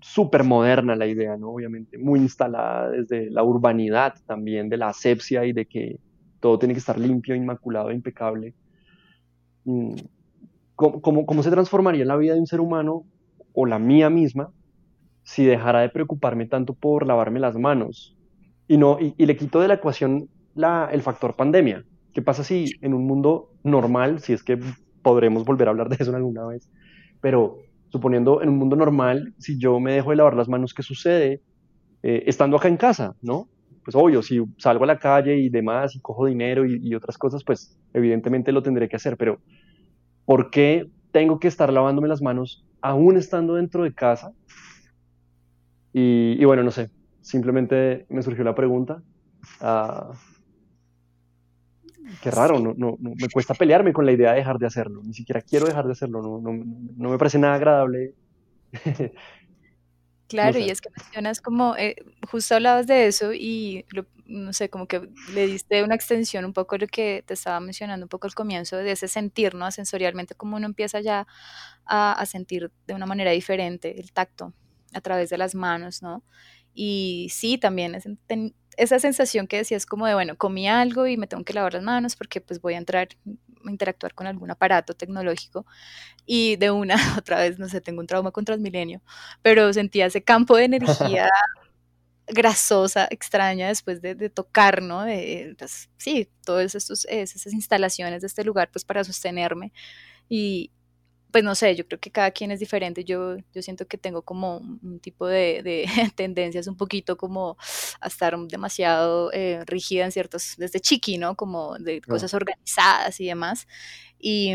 súper moderna la idea, ¿no? Obviamente, muy instalada desde la urbanidad también, de la asepsia y de que todo tiene que estar limpio, inmaculado, impecable. Mm, ¿Cómo, cómo, se transformaría la vida de un ser humano o la mía misma si dejara de preocuparme tanto por lavarme las manos? Y, no, y, le quito de la ecuación la, el factor pandemia. ¿Qué pasa si en un mundo normal, si es que podremos volver a hablar de eso alguna vez, pero suponiendo en un mundo normal, si yo me dejo de lavar las manos, ¿qué sucede? Eh, estando acá en casa, ¿no? Pues obvio, si salgo a la calle y demás y cojo dinero y, otras cosas, pues evidentemente lo tendré que hacer, pero ¿por qué tengo que estar lavándome las manos aún estando dentro de casa? Y, bueno, no sé, simplemente me surgió la pregunta. Uh, Qué raro, no, no, me cuesta pelearme con la idea de dejar de hacerlo, ni siquiera quiero dejar de hacerlo, no, no me parece nada agradable. Claro, y es que mencionas como, eh, justo hablabas de eso y, no sé, como que le diste una extensión un poco lo que te estaba mencionando un poco al comienzo, de ese sentir, ¿no? Sensorialmente, como uno empieza ya a, a sentir de una manera diferente el tacto a través de las manos, ¿no? Y sí, también es, esa sensación que decías como de, bueno, comí algo y me tengo que lavar las manos porque pues voy a entrar, a interactuar con algún aparato tecnológico y de una, otra vez, no sé, tengo un trauma con Transmilenio, pero sentía ese campo de energía grasosa, extraña después de, tocar, ¿no? De, pues, sí, todas esas instalaciones de este lugar pues para sostenerme y, pues no sé, yo creo que cada quien es diferente. Yo, yo siento que tengo como un tipo de, tendencias un poquito como a estar demasiado eh, rígida en ciertos, desde chiqui, ¿no? Como de cosas organizadas y demás. Y,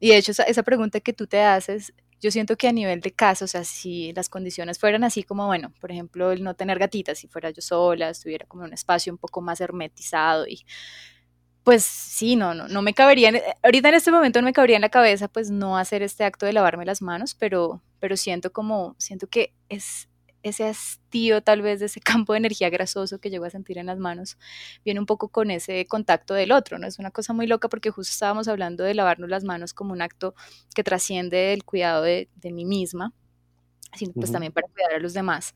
y de hecho, esa, esa, pregunta que tú te haces, yo siento que a nivel de casa, o sea, si las condiciones fueran así como, bueno, por ejemplo, el no tener gatitas, si fuera yo sola, estuviera como en un espacio un poco más hermetizado y pues sí, no, no, no me cabería, ahorita en este momento no me cabería en la cabeza pues no hacer este acto de lavarme las manos, pero, pero siento como, siento que es ese hastío tal vez de ese campo de energía grasoso que llego a sentir en las manos, viene un poco con ese contacto del otro, ¿no? Es una cosa muy loca porque justo estábamos hablando de lavarnos las manos como un acto que trasciende el cuidado de, de mí misma, sino pues también para cuidar a los demás.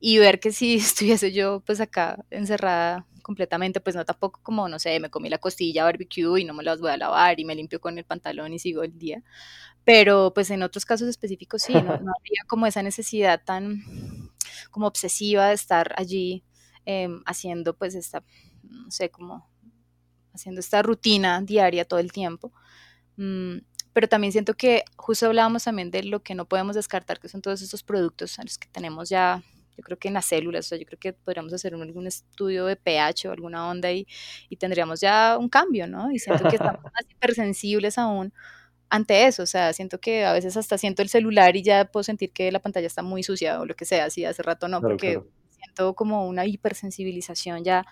Y ver que si estuviese yo pues acá encerrada completamente, pues no tampoco como, no sé, me comí la costilla barbecue y no me las voy a lavar y me limpio con el pantalón y sigo el día. Pero pues en otros casos específicos sí, no, había como esa necesidad tan como obsesiva de estar allí em, haciendo pues esta, no sé, como haciendo esta rutina diaria todo el tiempo. Mm, pero también siento que justo hablábamos también de lo que no podemos descartar, que son todos estos productos a los que tenemos ya yo creo que en las células, o sea, yo creo que podríamos hacer algún estudio de pH o alguna onda y, y tendríamos ya un cambio, ¿no? Y siento que estamos más hipersensibles aún ante eso, o sea, siento que a veces hasta siento el celular y ya puedo sentir que la pantalla está muy sucia o lo que sea, si hace rato no, porque siento como una hipersensibilización ya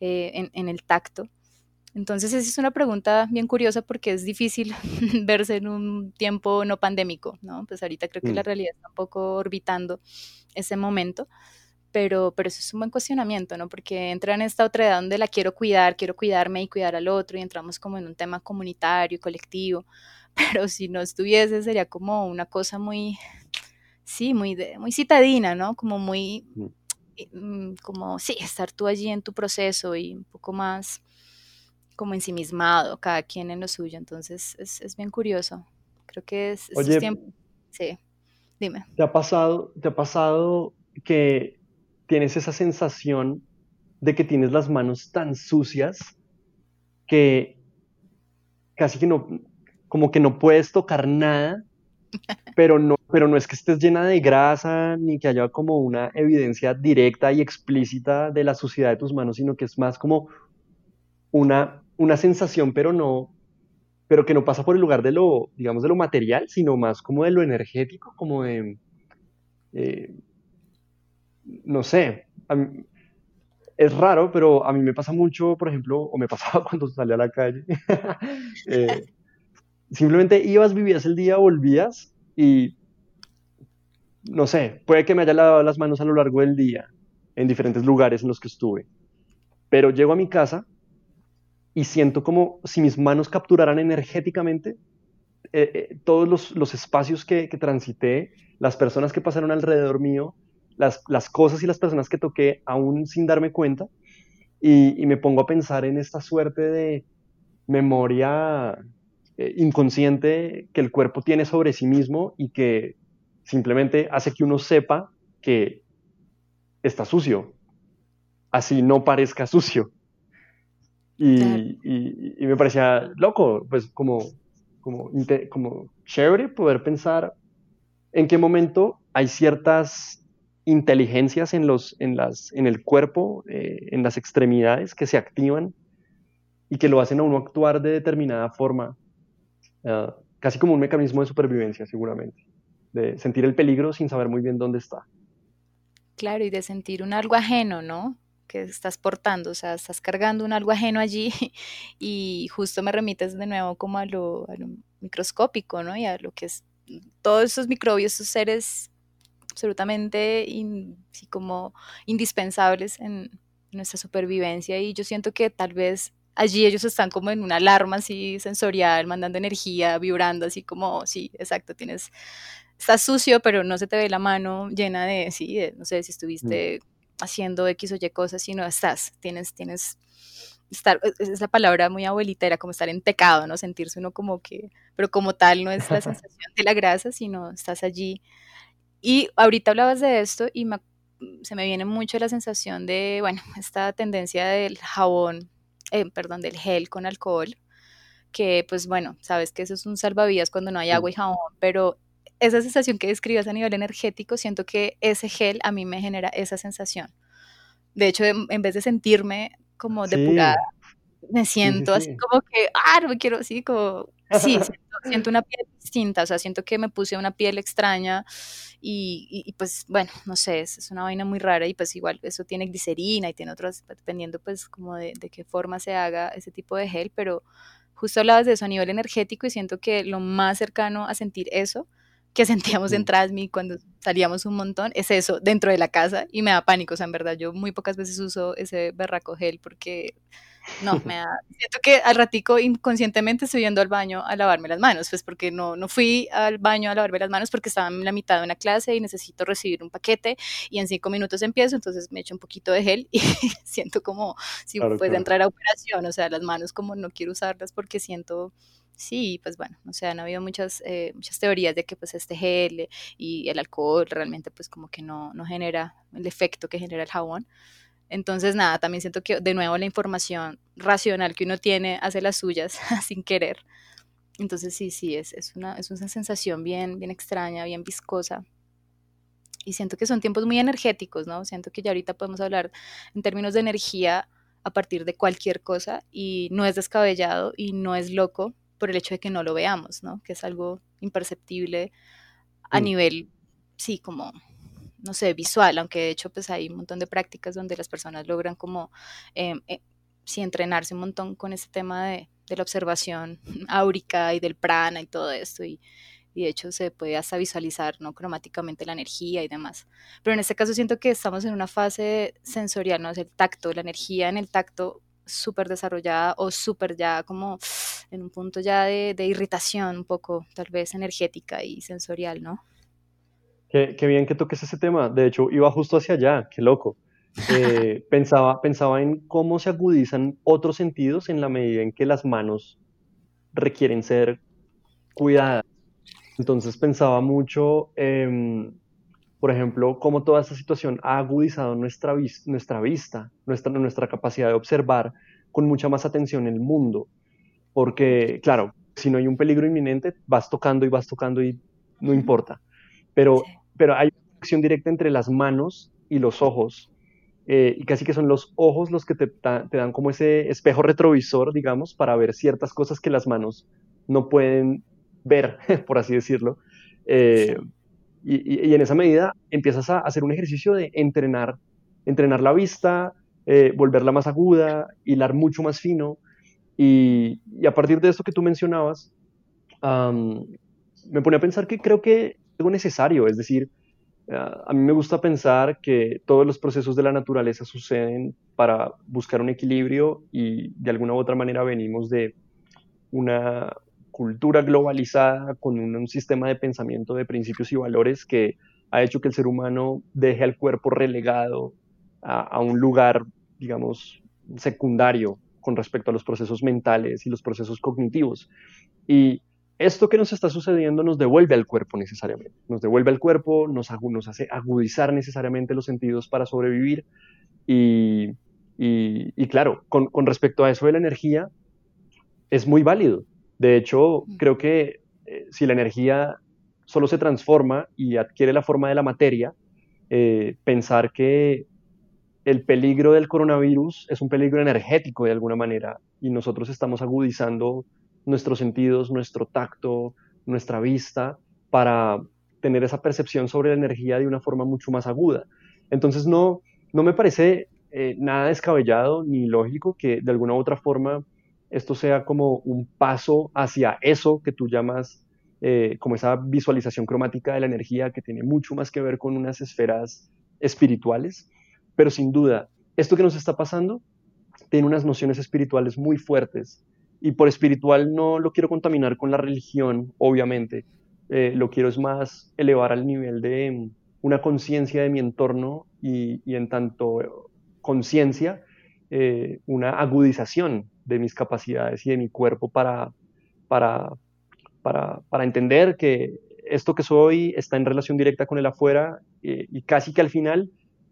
eh, en, en el tacto. Entonces, esa es una pregunta bien curiosa porque es difícil verse en un tiempo no pandémico, ¿no? Pues ahorita creo que la mm. realidad está un poco orbitando ese momento, pero, pero eso es un buen cuestionamiento, ¿no? Porque entra en esta otra edad donde la quiero cuidar, quiero cuidarme y cuidar al otro y entramos como en un tema comunitario, colectivo, pero si no estuviese sería como una cosa muy, sí, muy, de, muy citadina, ¿no? Como muy, mm. Mm, como, sí, estar tú allí en tu proceso y un poco más como ensimismado, cada quien en lo suyo, entonces es, es bien curioso. Creo que es, Oye, tiempo. Sí. Dime. ¿Te ha pasado, te ha pasado que tienes esa sensación de que tienes las manos tan sucias que casi que no, como que no puedes tocar nada, pero no, pero no es que estés llena de grasa ni que haya como una evidencia directa y explícita de la suciedad de tus manos, sino que es más como una, una sensación, pero no, pero que no pasa por el lugar de lo, digamos, de lo material, sino más como de lo energético, como de, eh, no sé, es raro, pero a mí me pasa mucho, por ejemplo, o me pasaba cuando salía a la calle. Eh, simplemente ibas, vivías el día, volvías y, no sé, puede que me haya lavado las manos a lo largo del día en diferentes lugares en los que estuve, pero llego a mi casa y siento como si mis manos capturaran energéticamente eh, eh, todos los, espacios que, que, transité, las personas que pasaron alrededor mío, las, las, cosas y las personas que toqué aún sin darme cuenta, y, me pongo a pensar en esta suerte de memoria eh, inconsciente que el cuerpo tiene sobre sí mismo y que simplemente hace que uno sepa que está sucio, así no parezca sucio. Y, y, me parecía loco, pues como, como, como chévere poder pensar en qué momento hay ciertas inteligencias en, los, en, las, en el cuerpo, eh, en las extremidades que se activan y que lo hacen a uno actuar de determinada forma, ah, casi como un mecanismo de supervivencia seguramente, de sentir el peligro sin saber muy bien dónde está. Claro, y de sentir un algo ajeno, ¿no? Que estás portando, o sea, estás cargando un algo ajeno allí y justo me remites de nuevo como a lo, microscópico, ¿no? Y a lo que es todos esos microbios, esos seres absolutamente como indispensables en nuestra supervivencia y yo siento que tal vez allí ellos están como en una alarma así sensorial, mandando energía, vibrando así como, sí, exacto, tienes, estás sucio, pero no se te ve la mano llena de, sí, no sé, si mm. estuviste haciendo X o Y cosas, sino estás, tienes, tienes, estar, e, es la palabra muy abuelita, era como estar en pecado, ¿no? Sentirse uno como que, pero como tal no es la sensación de la grasa, sino estás allí. Y ahorita hablabas de esto y se me viene mucho la sensación de, bueno, esta tendencia del jabón, eh, perdón, del gel con alcohol, que pues bueno, sabes que eso es un salvavidas cuando no hay agua y jabón, pero esa sensación que describías a nivel energético, siento que ese gel a mí me genera esa sensación. De hecho, en, vez de sentirme como depurada, me siento así como que, ah, no me quiero así, como, sí, siento, una piel distinta, o sea, siento que me puse una piel extraña y, pues, bueno, no sé, es, una vaina muy rara y pues igual eso tiene glicerina y tiene otras, dependiendo pues como de, de qué forma se haga ese tipo de gel, pero justo hablabas de eso a nivel energético y siento que lo más cercano a sentir eso que sentíamos en Trasmi cuando salíamos un montón, es eso, dentro de la casa, y me da pánico, o sea, en verdad, yo muy pocas veces uso ese berraco gel porque, no, me da, siento que al ratico inconscientemente estoy yendo al baño a lavarme las manos, pues porque no, no fui al baño a lavarme las manos porque estaba en la mitad de una clase y necesito recibir un paquete y en cinco minutos empiezo, entonces me echo un poquito de gel y siento como si puede entrar a operación, o sea, las manos como no quiero usarlas porque siento Sí, pues bueno, o sea, han habido muchas, eh, muchas teorías de que pues este gel y el alcohol realmente pues como que no, no genera el efecto que genera el jabón. Entonces, nada, también siento que de nuevo la información racional que uno tiene hace las suyas sin querer. Entonces, sí, sí, es, es, una, es una sensación bien, bien extraña, bien viscosa. Y siento que son tiempos muy energéticos, ¿no? Siento que ya ahorita podemos hablar en términos de energía a partir de cualquier cosa y no es descabellado y no es loco por el hecho de que no lo veamos, ¿no? Que es algo imperceptible a mm. nivel, sí, como, no sé, visual, aunque de hecho pues hay un montón de prácticas donde las personas logran como, em, eh, sí, entrenarse un montón con ese tema de, la observación áurica y del prana y todo esto, y, y de hecho se puede hasta visualizar no cromáticamente la energía y demás. Pero en este caso siento que estamos en una fase sensorial, ¿no? Es el tacto, la energía en el tacto súper desarrollada o súper ya como en un punto ya de, irritación un poco tal vez energética y sensorial, ¿no? Qué, bien que toques ese tema. De hecho, iba justo hacia allá, qué loco. Eh, pensaba, pensaba en cómo se agudizan otros sentidos en la medida en que las manos requieren ser cuidadas. Entonces pensaba mucho, por ejemplo, cómo toda esta situación ha agudizado nuestra, nuestra vista, nuestra, nuestra capacidad de observar con mucha más atención el mundo. Porque, claro, si no hay un peligro inminente, vas tocando y vas tocando y no importa. Pero, pero hay una conexión directa entre las manos y los ojos. Eh, y casi que son los ojos los que te, te, dan como ese espejo retrovisor, digamos, para ver ciertas cosas que las manos no pueden ver, por así decirlo. Eh, y, en esa medida empiezas a hacer un ejercicio de entrenar, entrenar la vista, eh, volverla más aguda, hilar mucho más fino. Y, a partir de esto que tú mencionabas, me pone a pensar que creo que algo necesario, es decir, ah, a mí me gusta pensar que todos los procesos de la naturaleza suceden para buscar un equilibrio y de alguna u otra manera venimos de una, cultura globalizada con un, sistema de pensamiento de principios y valores que ha hecho que el ser humano deje al cuerpo relegado a, un lugar, digamos, secundario con respecto a los procesos mentales y los procesos cognitivos. Y esto que nos está sucediendo nos devuelve al cuerpo necesariamente, nos devuelve al cuerpo, nos, nos hace agudizar necesariamente los sentidos para sobrevivir. Y, y, claro, con, con, respecto a eso de la energía, es muy válido. De hecho, creo que eh, si la energía solo se transforma y adquiere la forma de la materia, eh, pensar que el peligro del coronavirus es un peligro energético de alguna manera y nosotros estamos agudizando nuestros sentidos, nuestro tacto, nuestra vista para tener esa percepción sobre la energía de una forma mucho más aguda. Entonces no, no me parece eh, nada descabellado ni lógico que de alguna u otra forma esto sea como un paso hacia eso que tú llamas eh, como esa visualización cromática de la energía que tiene mucho más que ver con unas esferas espirituales, pero sin duda, esto que nos está pasando tiene unas nociones espirituales muy fuertes. Y por espiritual no lo quiero contaminar con la religión, obviamente, eh, lo quiero es más elevar al nivel de mm, una conciencia de mi entorno y, en tanto conciencia, eh, una agudización de mis capacidades y de mi cuerpo para, para, para, entender que esto que soy está en relación directa con el afuera eh, y casi que al final,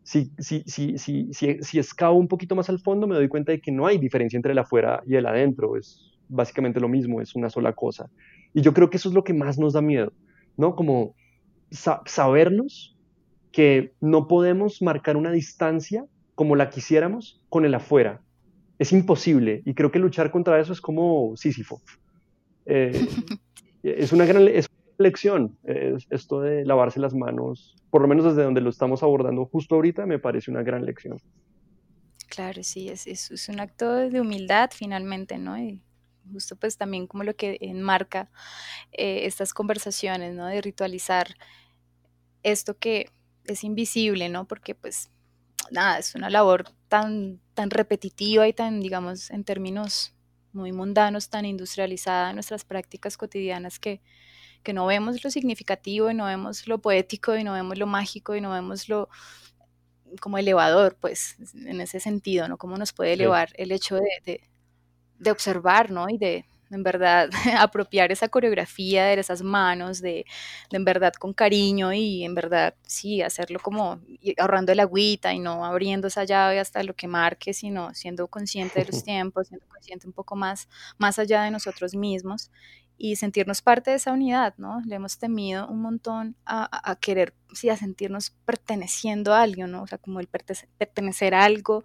si, si, si, si, si escavo un poquito más al fondo, me doy cuenta de que no hay diferencia entre el afuera y el adentro, es básicamente lo mismo, es una sola cosa. Y yo creo que eso es lo que más nos da miedo, ¿no? Como sabernos que no podemos marcar una distancia como la quisiéramos con el afuera, es imposible y creo que luchar contra eso es como Sísifo. Eh, es una gran lección esto de lavarse las manos, por lo menos desde donde lo estamos abordando justo ahorita, me parece una gran lección. Claro, sí, es, es, un acto de humildad finalmente, ¿no? Y justo pues también como lo que enmarca eh, estas conversaciones, ¿no? De ritualizar esto que es invisible, ¿no? Porque pues nada, es una labor tan, tan repetitiva y tan, digamos, en términos muy mundanos, tan industrializada en nuestras prácticas cotidianas que, que no vemos lo significativo y no vemos lo poético y no vemos lo mágico y no vemos lo como elevador, pues, en ese sentido, ¿no? Cómo nos puede elevar el hecho de, de, de observar, ¿no? Y de, en verdad apropiar esa coreografía de esas manos, de, en verdad con cariño y en verdad sí, hacerlo como ahorrando el agüita y no abriendo esa llave hasta lo que marque, sino siendo consciente de los tiempos, siendo consciente un poco más, más allá de nosotros mismos y sentirnos parte de esa unidad, ¿no? Le hemos temido un montón a, a, querer, sí, a sentirnos perteneciendo a algo, ¿no? O sea, como el pertenecer a algo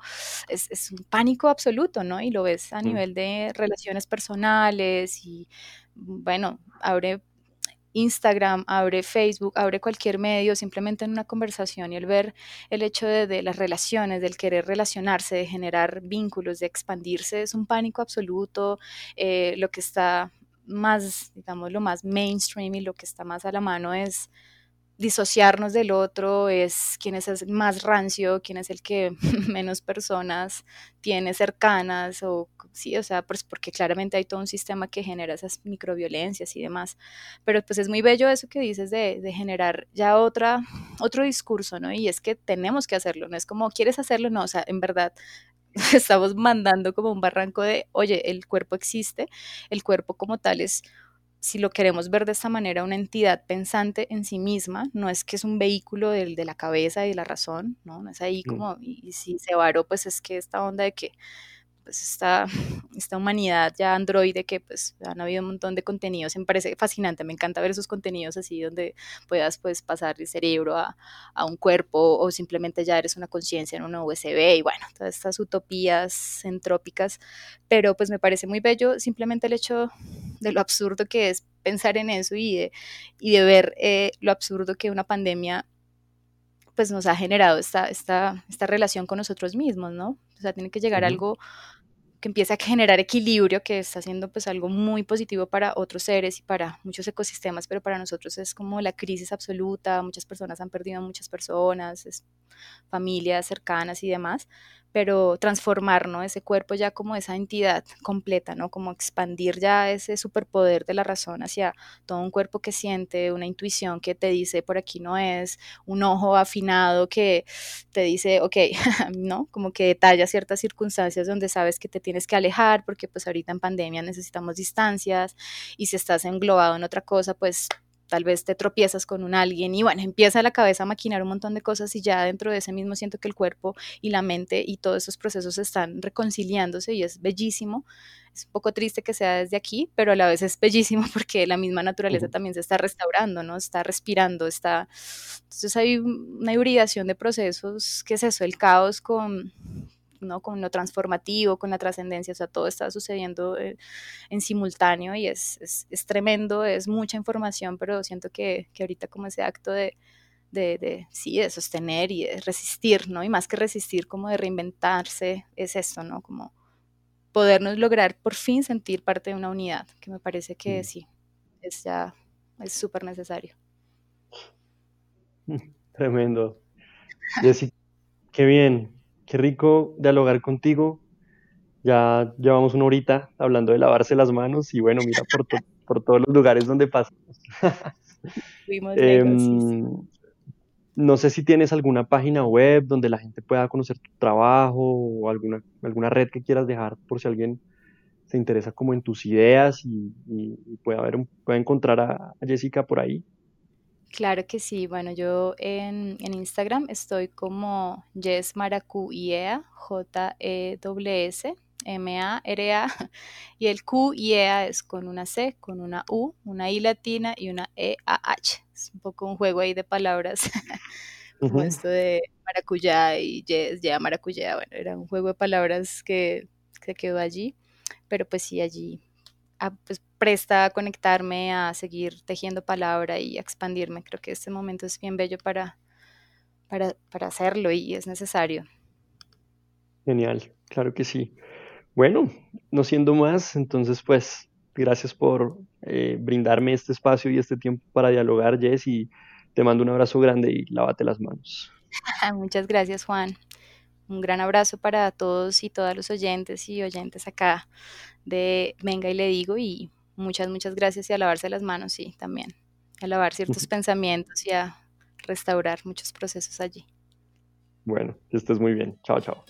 es, es, un pánico absoluto, ¿no? Y lo ves a mm. nivel de relaciones personales y, bueno, abre Instagram, abre Facebook, abre cualquier medio, simplemente en una conversación y el ver el hecho de, de, las relaciones, del querer relacionarse, de generar vínculos, de expandirse, es un pánico absoluto. Eh, lo que está más, digamos, lo más mainstream y lo que está más a la mano es disociarnos del otro, es quién es el más rancio, quién es el que menos personas tiene cercanas, o sí, o sea, pues porque claramente hay todo un sistema que genera esas microviolencias y demás. Pero pues es muy bello eso que dices de, de generar ya otra, otro discurso, ¿no? Y es que tenemos que hacerlo, no es como, ¿quieres hacerlo? No, o sea, en verdad estamos mandando como un barranco de, oye, el cuerpo existe, el cuerpo como tal es si lo queremos ver de esta manera, una entidad pensante en sí misma, no es que es un vehículo del, de la cabeza y de la razón, ¿no? No es ahí mm. como, y, si se varó, pues es que esta onda de que pues esta, esta humanidad ya androide que pues han habido un montón de contenidos, me parece fascinante, me encanta ver esos contenidos así donde puedas pues pasar el cerebro a, a un cuerpo o simplemente ya eres una conciencia en una USB y bueno, todas estas utopías entrópicas, pero pues me parece muy bello simplemente el hecho de lo absurdo que es pensar en eso y de, y de ver eh, lo absurdo que una pandemia pues nos ha generado esta, esta, esta relación con nosotros mismos, ¿no? O sea, tiene que llegar algo que empiece a generar equilibrio, que está haciendo pues algo muy positivo para otros seres y para muchos ecosistemas, pero para nosotros es como la crisis absoluta, muchas personas han perdido a muchas personas, es, familias cercanas y demás, pero transformar ¿no? ese cuerpo ya como esa entidad completa, ¿no? como expandir ya ese superpoder de la razón hacia todo un cuerpo que siente, una intuición que te dice por aquí no es, un ojo afinado que te dice, ok, ¿no? como que detalla ciertas circunstancias donde sabes que te tienes que alejar porque pues ahorita en pandemia necesitamos distancias y si estás englobado en otra cosa, pues tal vez te tropiezas con un alguien y bueno, empieza la cabeza a maquinar un montón de cosas y ya dentro de ese mismo siento que el cuerpo y la mente y todos esos procesos están reconciliándose y es bellísimo. Es un poco triste que sea desde aquí, pero a la vez es bellísimo porque la misma naturaleza también se está restaurando, ¿no? Está respirando, está... Entonces hay una hibridación de procesos, ¿qué es eso? El caos con ¿no? Con lo transformativo, con la trascendencia, o sea, todo está sucediendo eh, en simultáneo y es, es, tremendo, es mucha información, pero siento que, que ahorita como ese acto de, de, de, sí, de sostener y de resistir, ¿no? Y más que resistir, como de reinventarse, es esto, ¿no? Como podernos lograr por fin sentir parte de una unidad, que me parece que mm. sí, es ya, es súper necesario. Tremendo. Jessy, qué bien. Qué rico dialogar contigo. Ya llevamos una horita hablando de lavarse las manos y bueno, mira por, por todos los lugares donde pasamos. Em, no sé si tienes alguna página web donde la gente pueda conocer tu trabajo o alguna, alguna red que quieras dejar por si alguien se interesa como en tus ideas y, puede, haber, puede encontrar a Jessica por ahí. Claro que sí. Bueno, yo en, Instagram estoy como Jess Maracuiea, J-E-W-S, M-A-R-A, y el Q y E es con una C, con una U, una I latina y una E-A-H. Es un poco un juego ahí de palabras, como esto de maracuyá y Jess, ya maracuyá. Bueno, era un juego de palabras que, que quedó allí, pero pues sí, allí pues, presta a conectarme, a seguir tejiendo palabra y a expandirme. Creo que este momento es bien bello para, para, para hacerlo y es necesario. Genial, claro que sí. Bueno, no siendo más, entonces pues gracias por eh, brindarme este espacio y este tiempo para dialogar, Jess, y te mando un abrazo grande y lávate las manos. Muchas gracias, Juan. Un gran abrazo para todos y todas los oyentes y oyentes acá de Venga y le digo y muchas, muchas gracias y a lavarse las manos, sí, también. A lavar ciertos pensamientos y a restaurar muchos procesos allí. Bueno, que estés muy bien. Chao, chao.